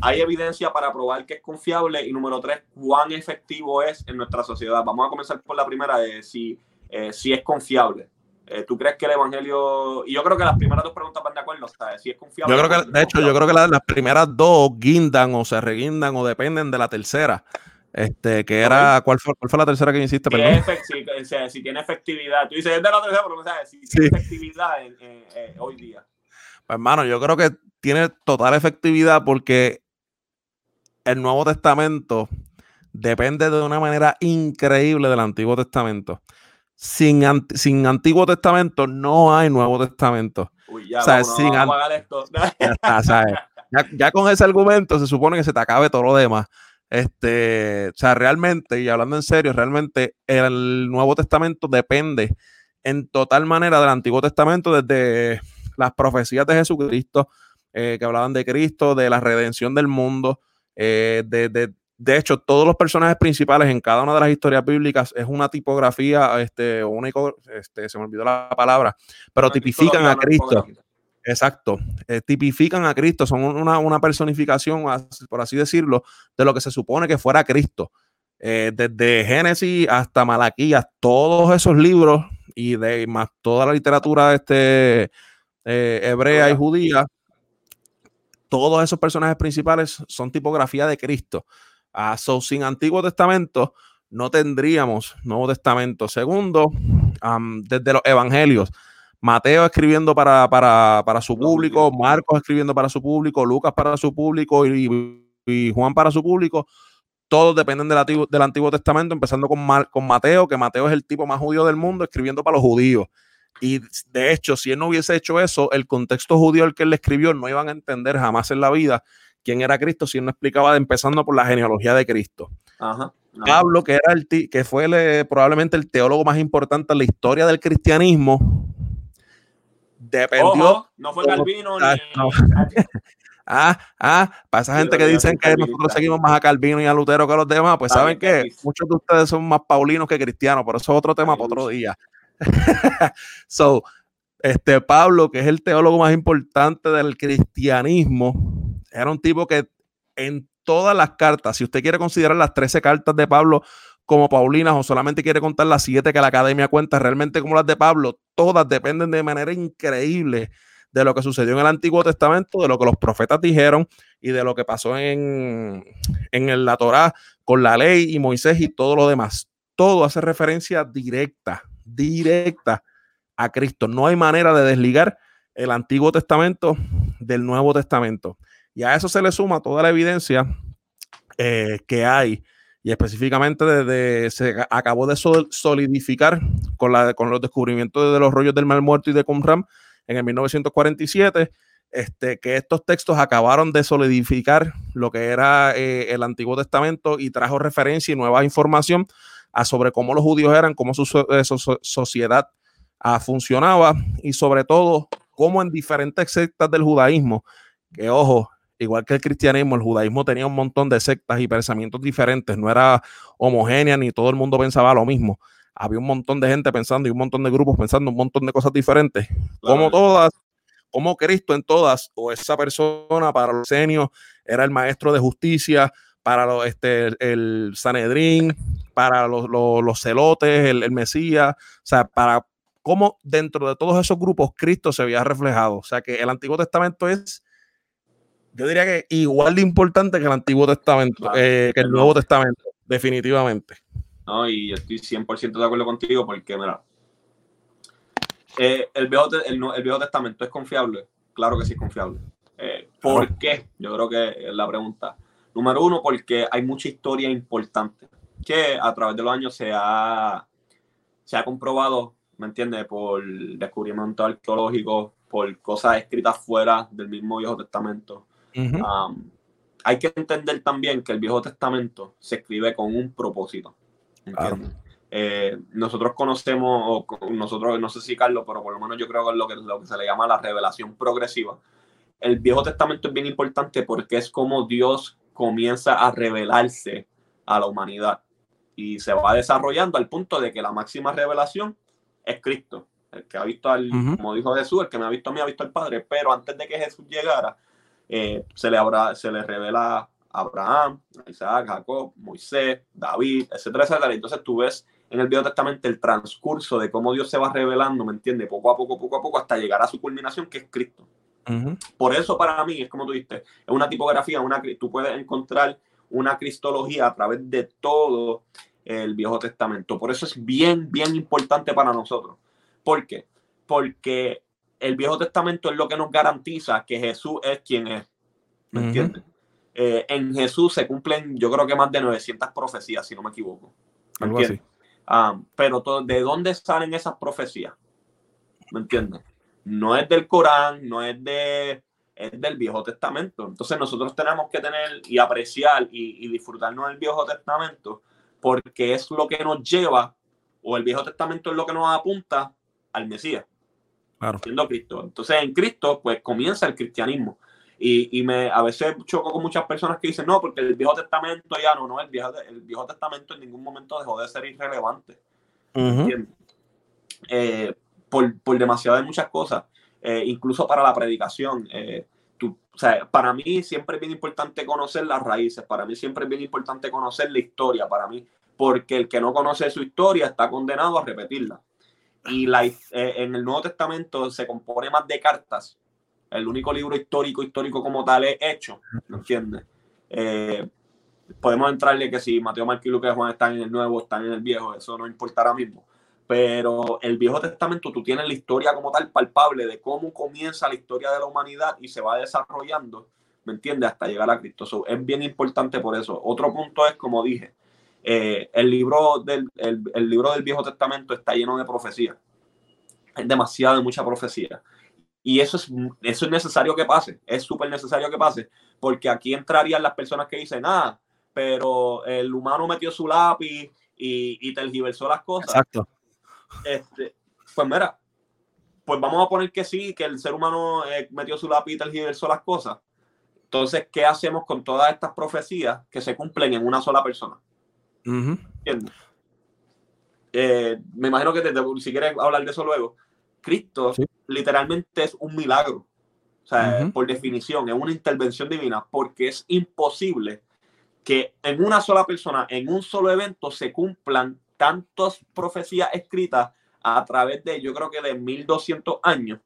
¿Hay evidencia para probar que es confiable? Y número tres, ¿cuán efectivo es en nuestra sociedad? Vamos a comenzar por la primera de si, eh, si es confiable. Eh, ¿Tú crees que el Evangelio... Y yo creo que las primeras dos preguntas van de acuerdo, o si es confiable... Yo creo que, de hecho, yo creo que las, primeras dos guindan o se reguindan o dependen de la tercera. Este, que era, ¿cuál fue, ¿cuál fue la tercera que hiciste? Perdón? Si, tiene efectividad. Tú dices, es de la tercera, pero no sabes si tiene efectividad hoy día. Pues, hermano, yo creo que tiene total efectividad porque el Nuevo Testamento depende de una manera increíble del Antiguo Testamento sin, sin Antiguo Testamento no hay Nuevo Testamento. <laughs> ya, Ya, con ese argumento se supone que se te acabe todo lo demás. Este, o sea, realmente, y hablando en serio, realmente el Nuevo Testamento depende en total manera del Antiguo Testamento, desde las profecías de Jesucristo, eh, que hablaban de Cristo, de la redención del mundo, eh, de, de, de hecho, todos los personajes principales en cada una de las historias bíblicas es una tipografía, este, único, este, se me olvidó la palabra, pero tipifican a Cristo. Exacto, eh, tipifican a Cristo, son una, personificación, por así decirlo, de lo que se supone que fuera Cristo. Eh, desde Génesis hasta Malaquías, todos esos libros y de más toda la literatura este, eh, hebrea y judía, todos esos personajes principales son tipografía de Cristo. Uh, sin Antiguo Testamento no tendríamos Nuevo Testamento. Segundo, desde los Evangelios, Mateo escribiendo para, para, su público, Marcos escribiendo para su público, Lucas para su público y, Juan para su público. Todos dependen del Antiguo, del Antiguo Testamento, empezando con, con Mateo, que Mateo es el tipo más judío del mundo, escribiendo para los judíos. Y de hecho, si él no hubiese hecho eso, el contexto judío al que él le escribió no iban a entender jamás en la vida quién era Cristo si él no explicaba empezando por la genealogía de Cristo. Pablo, que, era el que fue probablemente el teólogo más importante en la historia del cristianismo, dependió. no fue Calvino ni. <laughs> Ah, ah, para esa gente que dicen que nosotros seguimos más a Calvino y a Lutero que a los demás, pues saben que muchos de ustedes son más paulinos que cristianos, pero eso es otro tema para otro día. <laughs> so, este Pablo, que es el teólogo más importante del cristianismo, era un tipo que en todas las cartas, si usted quiere considerar las 13 cartas de Pablo como Paulinas o solamente quiere contar las 7 que la academia cuenta realmente como las de Pablo, todas dependen de manera increíble de lo que sucedió en el Antiguo Testamento, de lo que los profetas dijeron y de lo que pasó en, en la Torá con la ley y Moisés y todo lo demás. Todo hace referencia directa, directa a Cristo. No hay manera de desligar el Antiguo Testamento del Nuevo Testamento. Y a eso se le suma toda la evidencia eh, que hay, y específicamente desde se acabó de solidificar con, la, con los descubrimientos de los rollos del Mar Muerto y de Qumran en el 1947 este, que estos textos acabaron de solidificar lo que era eh, el Antiguo Testamento y trajo referencia y nueva información a sobre cómo los judíos eran, cómo su, eh, sociedad ah, funcionaba y sobre todo cómo en diferentes sectas del judaísmo, que ojo, igual que el cristianismo, el judaísmo tenía un montón de sectas y pensamientos diferentes, no era homogénea ni todo el mundo pensaba lo mismo. Había un montón de gente pensando y un montón de grupos pensando un montón de cosas diferentes. Como todas como Cristo en todas, o esa persona para los senios era el maestro de justicia, para los, este, el Sanedrín, para los, los, celotes, el, Mesías, o sea, para cómo dentro de todos esos grupos Cristo se había reflejado. O sea, que el Antiguo Testamento es, yo diría que igual de importante que el Antiguo Testamento, eh, que el Nuevo Testamento, definitivamente. No, y estoy 100% de acuerdo contigo porque, mira, eh, el, viejo, el, Viejo Testamento es confiable. Claro que sí es confiable. Eh, ¿Por qué? Yo creo que es la pregunta. Número uno, porque hay mucha historia importante que a través de los años se ha, se ha comprobado, ¿me entiendes? Por descubrimiento arqueológico, por cosas escritas fuera del mismo Viejo Testamento. Um, hay que entender también que el Viejo Testamento se escribe con un propósito. Eh, nosotros conocemos, o nosotros, no sé si Carlos, pero por lo menos yo creo que es lo que, lo que se le llama la revelación progresiva. El Viejo Testamento es bien importante porque es como Dios comienza a revelarse a la humanidad y se va desarrollando al punto de que la máxima revelación es Cristo. El que ha visto al, como dijo Jesús, el que me ha visto a mí ha visto al Padre, pero antes de que Jesús llegara, eh, se, le habrá, se le revela a Abraham, Isaac, Jacob, Moisés, David, etcétera, etcétera. Entonces tú ves en el Viejo Testamento el transcurso de cómo Dios se va revelando, ¿me entiendes? Poco a poco, poco a poco, hasta llegar a su culminación, que es Cristo. Por eso para mí, es como tú dijiste, es una tipografía, una, tú puedes encontrar una cristología a través de todo el Viejo Testamento. Por eso es bien, bien importante para nosotros. ¿Por qué? Porque el Viejo Testamento es lo que nos garantiza que Jesús es quien es. ¿Me entiendes? Eh, en Jesús se cumplen, yo creo que más de 900 profecías, si no me equivoco. Algo así. Ah, pero ¿de dónde salen esas profecías? ¿Me entiendes? No es del Corán, no es, de, es del Viejo Testamento. Entonces nosotros tenemos que tener y apreciar y, disfrutarnos del Viejo Testamento porque es lo que nos lleva, o el Viejo Testamento es lo que nos apunta al Mesías, claro. siendo Cristo. Entonces en Cristo pues comienza el cristianismo. Y, me, a veces choco con muchas personas que dicen, no, porque el Viejo Testamento ya no, no, el Viejo, el viejo Testamento en ningún momento dejó de ser irrelevante. Eh, por, por demasiado de muchas cosas, eh, incluso para la predicación. Eh, tú, o sea, para mí siempre es bien importante conocer las raíces, para mí siempre es bien importante conocer la historia, para mí, porque el que no conoce su historia está condenado a repetirla. Y la, en el Nuevo Testamento se compone más de cartas el único libro histórico, histórico como tal es hecho, ¿me entiendes? Eh, podemos entrarle que si Mateo, Marco y Juan están en el nuevo, están en el viejo, eso no importa ahora mismo. Pero el Viejo Testamento, tú tienes la historia como tal palpable de cómo comienza la historia de la humanidad y se va desarrollando, ¿me entiendes? Hasta llegar a Cristo. es bien importante por eso. Otro punto es, como dije, eh, el, libro del, el, libro del Viejo Testamento está lleno de profecía. Es demasiado, mucha profecía. Y eso es, eso es necesario que pase, es súper necesario que pase, porque aquí entrarían las personas que dicen, ah, pero el humano metió su lápiz y, y tergiversó las cosas. Exacto. Este, pues mira, pues vamos a poner que sí, que el ser humano eh, metió su lápiz y tergiversó las cosas. Entonces, ¿qué hacemos con todas estas profecías que se cumplen en una sola persona? Eh, me imagino que si quieres hablar de eso luego, Cristo literalmente es un milagro. O sea, por definición, es una intervención divina, porque es imposible que en una sola persona, en un solo evento, se cumplan tantas profecías escritas a través de, yo creo que de 1200 años,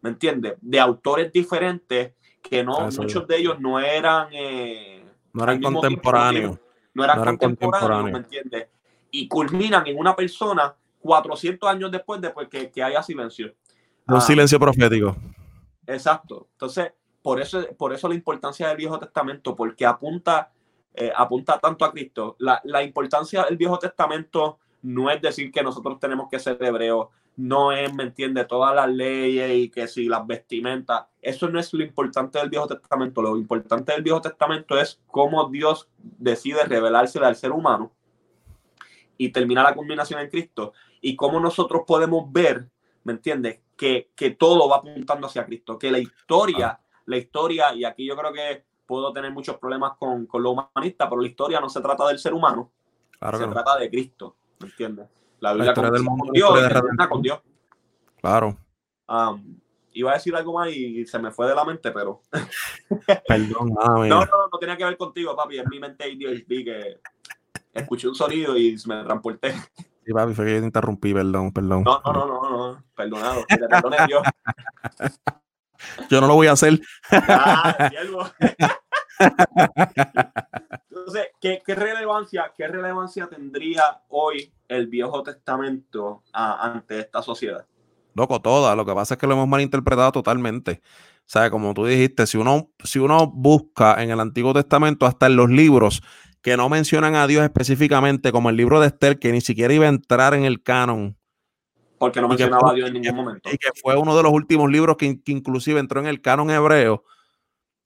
¿me entiendes? De autores diferentes que no, muchos de ellos no eran... Eh, no eran contemporáneos. no eran, contemporáneos, ¿me entiendes? Y culminan en una persona 400 años después de que, que haya silencio. Un ah, silencio profético. Exacto. Entonces, por eso, por eso la importancia del Viejo Testamento, porque apunta, eh, apunta tanto a Cristo. La, la importancia del Viejo Testamento no es decir que nosotros tenemos que ser hebreos, no es, ¿me entiende?, todas las leyes y que si las vestimentas, eso no es lo importante del Viejo Testamento. Lo importante del Viejo Testamento es cómo Dios decide revelarse al ser humano y termina la culminación en Cristo y cómo nosotros podemos ver, ¿me entiendes?, que, que todo va apuntando hacia Cristo, que la historia, ah. la historia, y aquí yo creo que puedo tener muchos problemas con, con lo humanista, pero la historia no se trata del ser humano, se trata de Cristo, ¿me entiendes? La Biblia del mundo, con Dios, con Dios. Claro. iba a decir algo más y se me fue de la mente, pero. <laughs> Perdón, no, no, no tenía que ver contigo, papi. En mi mente vi que escuché un sonido y me transporté. Sí, papi, fue que yo te interrumpí, perdón, perdón. No, no, no, no, no. perdonado. Perdone Dios. <laughs> Yo no lo voy a hacer. Ah, <laughs> Entonces, ¿qué, relevancia, ¿qué relevancia tendría hoy el Viejo Testamento ante esta sociedad? Loco, toda. Lo que pasa es que lo hemos malinterpretado totalmente. O sea, como tú dijiste, si uno, si uno busca en el Antiguo Testamento, hasta en los libros que no mencionan a Dios específicamente, como el libro de Esther, que ni siquiera iba a entrar en el canon. Porque no mencionaba a Dios en ningún momento. Y que fue uno de los últimos libros que, que inclusive entró en el canon hebreo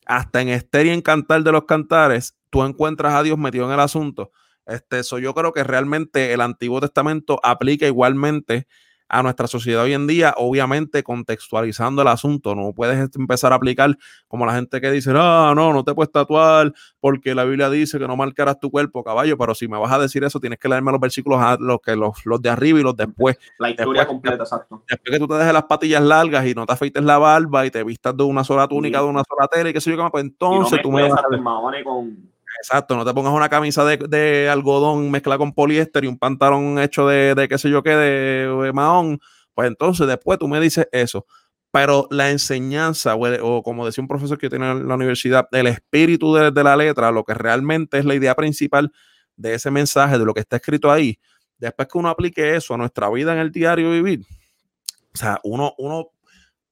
hasta en Esther y en Cantar de los Cantares, tú encuentras a Dios metido en el asunto. Este, eso yo creo que realmente el Antiguo Testamento aplica igualmente a nuestra sociedad hoy en día, obviamente contextualizando el asunto. No puedes empezar a aplicar como la gente que dice, no, no, no te puedes tatuar porque la Biblia dice que no marcarás tu cuerpo, caballo, pero si me vas a decir eso, tienes que leerme los versículos, los, que, los, los de arriba y los después. La historia completa, exacto. Después que tú te dejes las patillas largas y no te afeites la barba y te vistas de una sola túnica, de una sola tela y qué sé yo, pues entonces tú me vas a... Con Exacto, no te pongas una camisa de, algodón mezclada con poliéster y un pantalón hecho de, de qué sé yo qué, de, mahón. Pues entonces después tú me dices eso. Pero la enseñanza, o, como decía un profesor que tiene en la universidad, el espíritu de, de, la letra, lo que realmente es la idea principal de ese mensaje, de lo que está escrito ahí, después que uno aplique eso a nuestra vida en el diario vivir, o sea, uno, uno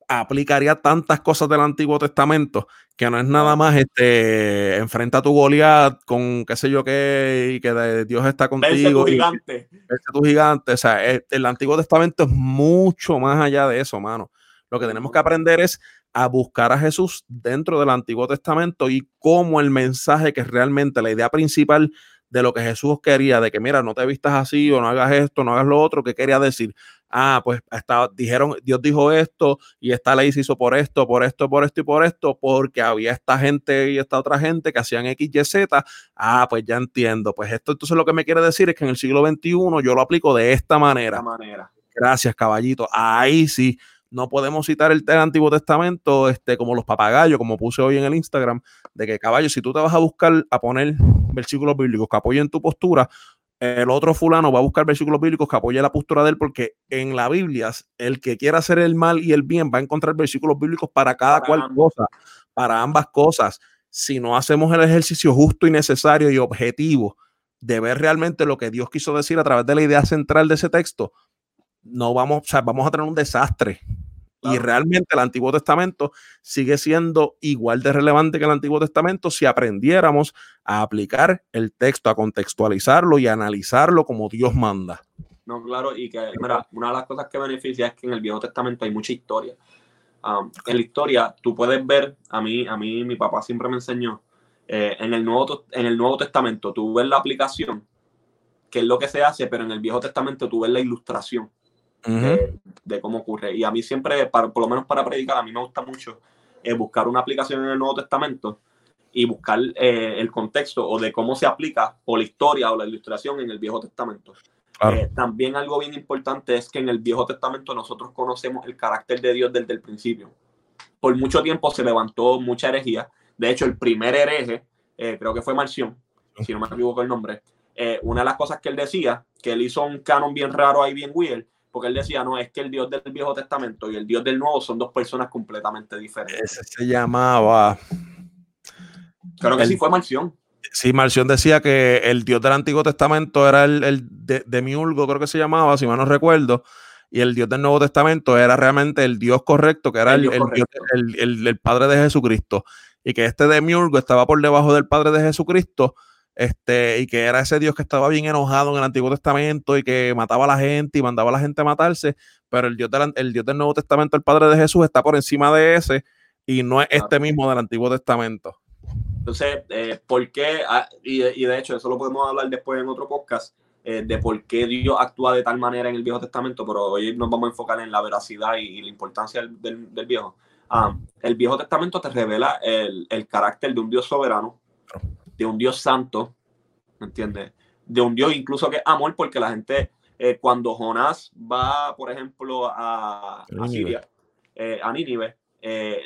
aplicaría tantas cosas del Antiguo Testamento que no es nada más este enfrenta a tu Goliat con qué sé yo qué y que Dios está contigo. tu gigante. tu gigante. O sea, el, Antiguo Testamento es mucho más allá de eso, mano. Lo que tenemos que aprender es a buscar a Jesús dentro del Antiguo Testamento y cómo el mensaje que es realmente la idea principal de lo que Jesús quería, de que mira, no te vistas así o no hagas esto, no hagas lo otro, ¿qué quería decir? Ah, pues estaba, dijeron, Dios dijo esto y esta ley se hizo por esto, por esto, por esto y por esto, porque había esta gente y esta otra gente que hacían X, Y, Z. Ah, pues ya entiendo. Pues esto entonces lo que me quiere decir es que en el siglo XXI yo lo aplico de esta manera. manera. Gracias, caballito. Ahí sí. No podemos citar el, el, Antiguo Testamento este, como los papagayos, como puse hoy en el Instagram, de que caballo, si tú te vas a buscar a poner versículos bíblicos que apoyen tu postura, el otro fulano va a buscar versículos bíblicos que apoyen la postura de él, porque en la Biblia, el que quiera hacer el mal y el bien va a encontrar versículos bíblicos para cada cual cosa, para ambas cosas. Si no hacemos el ejercicio justo y necesario y objetivo de ver realmente lo que Dios quiso decir a través de la idea central de ese texto, no vamos, o sea, vamos a tener un desastre. Y realmente el Antiguo Testamento sigue siendo igual de relevante que el Antiguo Testamento si aprendiéramos a aplicar el texto, a contextualizarlo y a analizarlo como Dios manda. No, claro, y que mira, una de las cosas que beneficia es que en el Viejo Testamento hay mucha historia. en la historia tú puedes ver, a mí, a mí mi papá siempre me enseñó, eh, en, el Nuevo, en el Nuevo Testamento tú ves la aplicación, que es lo que se hace, pero en el Viejo Testamento tú ves la ilustración de, cómo ocurre. Y a mí siempre, para, por lo menos para predicar, a mí me gusta mucho eh, buscar una aplicación en el Nuevo Testamento y buscar eh, el contexto o de cómo se aplica o la historia o la ilustración en el Viejo Testamento. Eh, también algo bien importante es que en el Viejo Testamento nosotros conocemos el carácter de Dios desde el principio. Por mucho tiempo se levantó mucha herejía. De hecho, el primer hereje, creo que fue Marción, si no me equivoco el nombre, una de las cosas que él decía, que él hizo un canon bien raro ahí, bien weird, porque él decía, no, es que el Dios del Viejo Testamento y el Dios del Nuevo son dos personas completamente diferentes. Ese se llamaba... Creo que sí fue Mansión. Sí, Marción decía que el Dios del Antiguo Testamento era el, el de, Demiurgo, creo que se llamaba, si mal no recuerdo, y el Dios del Nuevo Testamento era realmente el Dios correcto, que era el, el, el Padre de Jesucristo, y que este Demiurgo estaba por debajo del Padre de Jesucristo, este, y que era ese Dios que estaba bien enojado en el Antiguo Testamento y que mataba a la gente y mandaba a la gente a matarse, pero el Dios del, el Dios del Nuevo Testamento, el Padre de Jesús, está por encima de ese y no es este mismo del Antiguo Testamento. Entonces, eh, ¿por qué? Ah, y, de hecho, eso lo podemos hablar después en otro podcast, eh, de por qué Dios actúa de tal manera en el Viejo Testamento, pero hoy nos vamos a enfocar en la veracidad y, la importancia del, Viejo. Ah, el Viejo Testamento te revela el, carácter de un Dios soberano, de un Dios santo, ¿me entiendes? De un Dios incluso que es amor, porque la gente, eh, cuando Jonás va, por ejemplo, a, a Siria, a Nínive,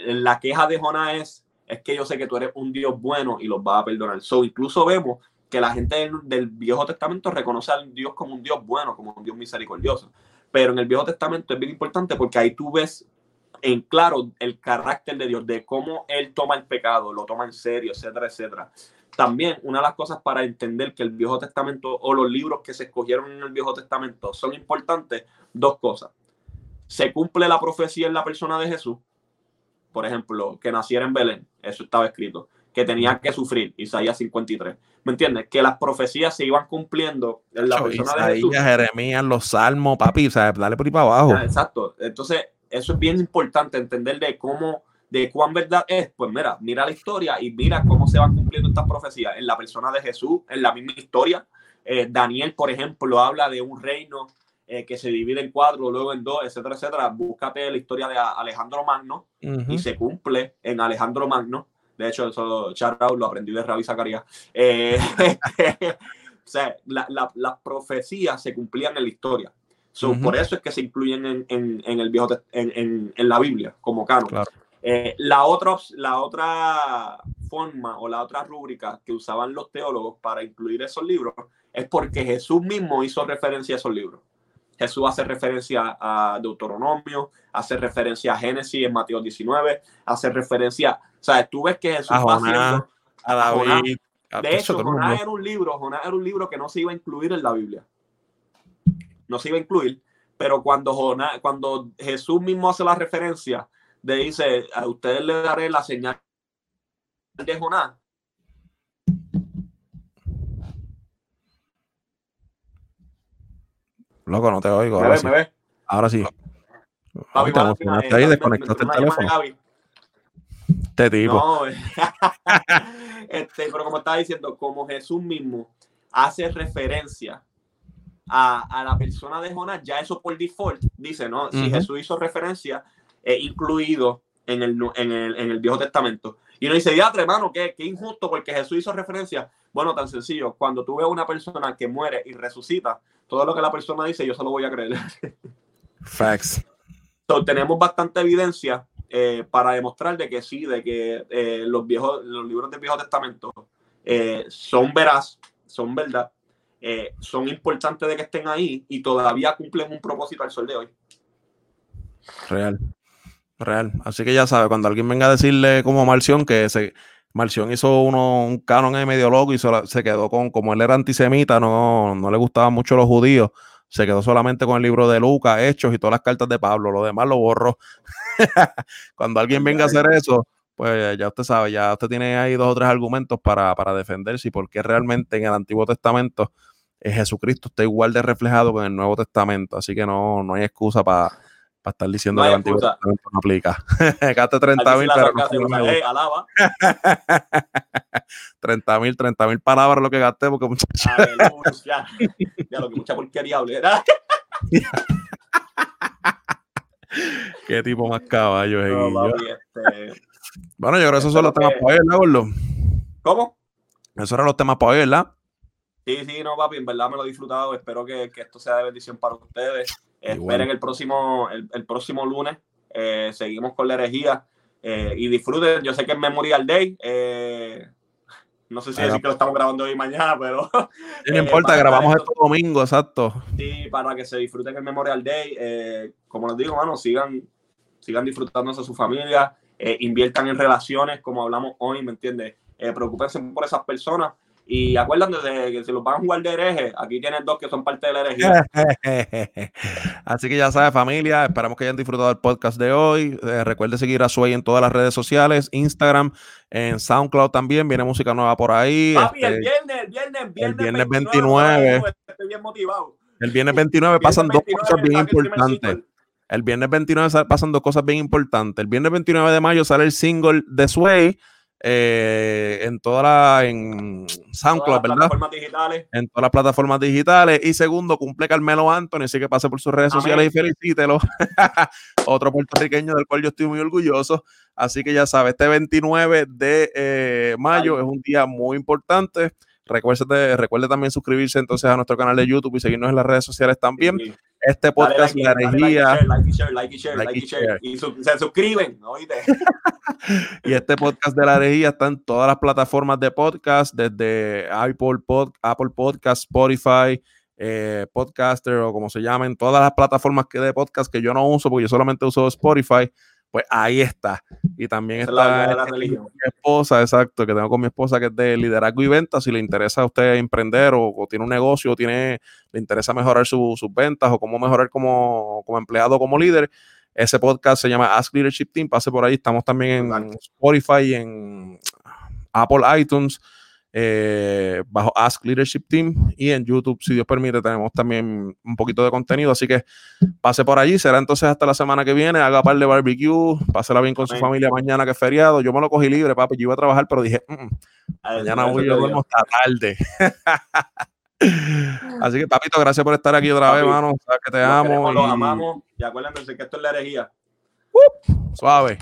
la queja de Jonás es es que yo sé que tú eres un Dios bueno y los vas a perdonar. So, incluso vemos que la gente del, Viejo Testamento reconoce al Dios como un Dios bueno, como un Dios misericordioso. Pero en el Viejo Testamento es bien importante porque ahí tú ves en claro el carácter de Dios, de cómo Él toma el pecado, lo toma en serio, etcétera, etcétera. También una de las cosas para entender que el Viejo Testamento o los libros que se escogieron en el Viejo Testamento son importantes, dos cosas. Se cumple la profecía en la persona de Jesús, por ejemplo, que naciera en Belén, eso estaba escrito, que tenía que sufrir, Isaías 53. ¿Me entiendes? Que las profecías se iban cumpliendo en la persona de Jesús. Jeremías, los salmos, papi, ¿sabes? dale por ahí para abajo. exacto. Entonces, eso es bien importante, entender de cómo, de cuán verdad es. Pues mira, mira la historia y mira cómo se van cumpliendo estas profecías en la persona de Jesús, en la misma historia. Eh, Daniel, por ejemplo, habla de un reino eh, que se divide en cuatro, luego en dos, etcétera, etcétera. Búscate la historia de Alejandro Magno y se cumple en Alejandro Magno. De hecho, eso Charles lo aprendí de Ravi Zacarías. Eh, <laughs> o sea, las profecías se cumplían en la historia. Por eso es que se incluyen en, en, el viejo en, en, la Biblia como canon. Eh, la, otra, la otra forma o la otra rúbrica que usaban los teólogos para incluir esos libros es porque Jesús mismo hizo referencia a esos libros. Jesús hace referencia a Deuteronomio, hace referencia a Génesis en Mateo 19, hace referencia, o sea, tú ves que Jesús a va haciendo, a David. de hecho, Jonás era un libro, Jonás era un libro que no se iba a incluir en la Biblia. No se iba a incluir, pero cuando Jonás, cuando Jesús mismo hace la referencia, de dice, a ustedes le daré la señal de Jonás, Loco, no te oigo. ahora sí. Ahora sí. Papi, te ahí, desconectaste el teléfono. Este tipo. No, <laughs> este, pero como estaba diciendo, como Jesús mismo hace referencia a, a, la persona de Jonás, ya eso por default dice, ¿no? Si Jesús hizo referencia, es incluido en el, en el, en el Viejo Testamento. Y no dice, diatre, hermano, qué, qué injusto, porque Jesús hizo referencia. Bueno, tan sencillo, cuando tú ves una persona que muere y resucita, todo lo que la persona dice, yo se lo voy a creer. <laughs> Facts. tenemos bastante evidencia eh, para demostrar de que sí, de que eh, los, viejos, los libros del Viejo Testamento eh, son veraz, son verdad, son importantes de que estén ahí y todavía cumplen un propósito al sol de hoy. Real. Real. Así que ya sabe, cuando alguien venga a decirle como Marción que se, Marción hizo uno, un canon en medio loco y se, quedó con, como él era antisemita, no, no le gustaban mucho los judíos, se quedó solamente con el libro de Lucas, Hechos y todas las cartas de Pablo, lo demás lo borró. <laughs> Cuando alguien venga a hacer eso, pues ya usted sabe, ya usted tiene ahí dos o tres argumentos para, para defenderse y por qué realmente en el Antiguo Testamento eh, Jesucristo está igual de reflejado que en el Nuevo Testamento, así que no, no hay excusa para para estar diciendo que el antiguo no aplica. <laughs> Gaste 30 mil, pero no hey, alaba. <laughs> 30 mil, 30 mil palabras lo que gasté, porque muchachos. ya, ya, lo que mucha porquería hablé. <laughs> Qué tipo más caballo. No, este... Bueno, yo creo que esos son los temas para hoy, ¿verdad, Gordo? ¿Cómo? Esos eran los temas para hoy, ¿verdad? Sí, sí, no, papi, en verdad me lo he disfrutado. Espero que, que esto sea de bendición para ustedes. Esperen el próximo, el, próximo lunes. Eh, seguimos con la herejía. Eh, y disfruten. Yo sé que es Memorial Day. Eh, no sé si decir que lo estamos grabando hoy y mañana, pero. No <laughs> importa, grabamos esto domingo, exacto. Sí, para que se disfruten el Memorial Day. como les digo, mano, sigan, sigan disfrutándose a su familia. inviertan en relaciones, como hablamos hoy, ¿me entiendes? preocupense por esas personas Y acuérdense de que si los van a jugar de hereje, aquí tienes dos que son parte de la herejía. <laughs> Así que ya sabes, familia, esperamos que hayan disfrutado del podcast de hoy. Eh, recuerde seguir a Sway en todas las redes sociales, Instagram, en SoundCloud también. Viene música nueva por ahí. Papi, el este, viernes, el viernes, viernes, el viernes 29. estoy bien motivado. El viernes 29 pasan dos cosas bien importantes. El viernes 29 pasan dos cosas bien importantes. El viernes 29 de mayo sale el single de Sway eh, en toda la en SoundCloud, ¿verdad? Plataformas digitales. En todas las plataformas digitales. Y segundo, cumple Carmelo Anthony, así que pase por sus redes sociales y felicítelo. <laughs> Otro puertorriqueño del cual yo estoy muy orgulloso. Así que ya sabes, este 29 de eh, mayo es un día muy importante. Recuerde, recuerde también suscribirse entonces a nuestro canal de YouTube y seguirnos en las redes sociales también. Este podcast, La. Like y share, like y share, like y share. Y se suscriben, <laughs> y este podcast de La Herejía está en todas las plataformas de podcast, desde Apple, Pod, Apple Podcast, Spotify, eh, Podcaster o como se llamen, todas las plataformas que de podcast que yo no uso porque yo solamente uso Spotify pues ahí está. Y también está mi esposa, exacto, que tengo con mi esposa que es de liderazgo y ventas. Si le interesa a usted emprender o, tiene un negocio, o tiene, le interesa mejorar sus ventas o cómo mejorar como, como empleado, como líder, ese podcast se llama Ask Leadership Team. Pase por ahí. Estamos también en Spotify, en Apple iTunes. Eh, bajo Ask Leadership Team y en YouTube, si Dios permite, tenemos también un poquito de contenido, así que pase por allí, será entonces hasta la semana que viene, haga par de barbecue, pásela bien con su familia mañana que es feriado, yo me lo cogí libre, papi, yo iba a trabajar, pero dije, mm, mañana voy, yo duermo hasta tarde. <laughs> Así que, papito, gracias por estar aquí otra vez. Sabes que te amo. Los amamos y acuérdense que esto es la herejía. suave.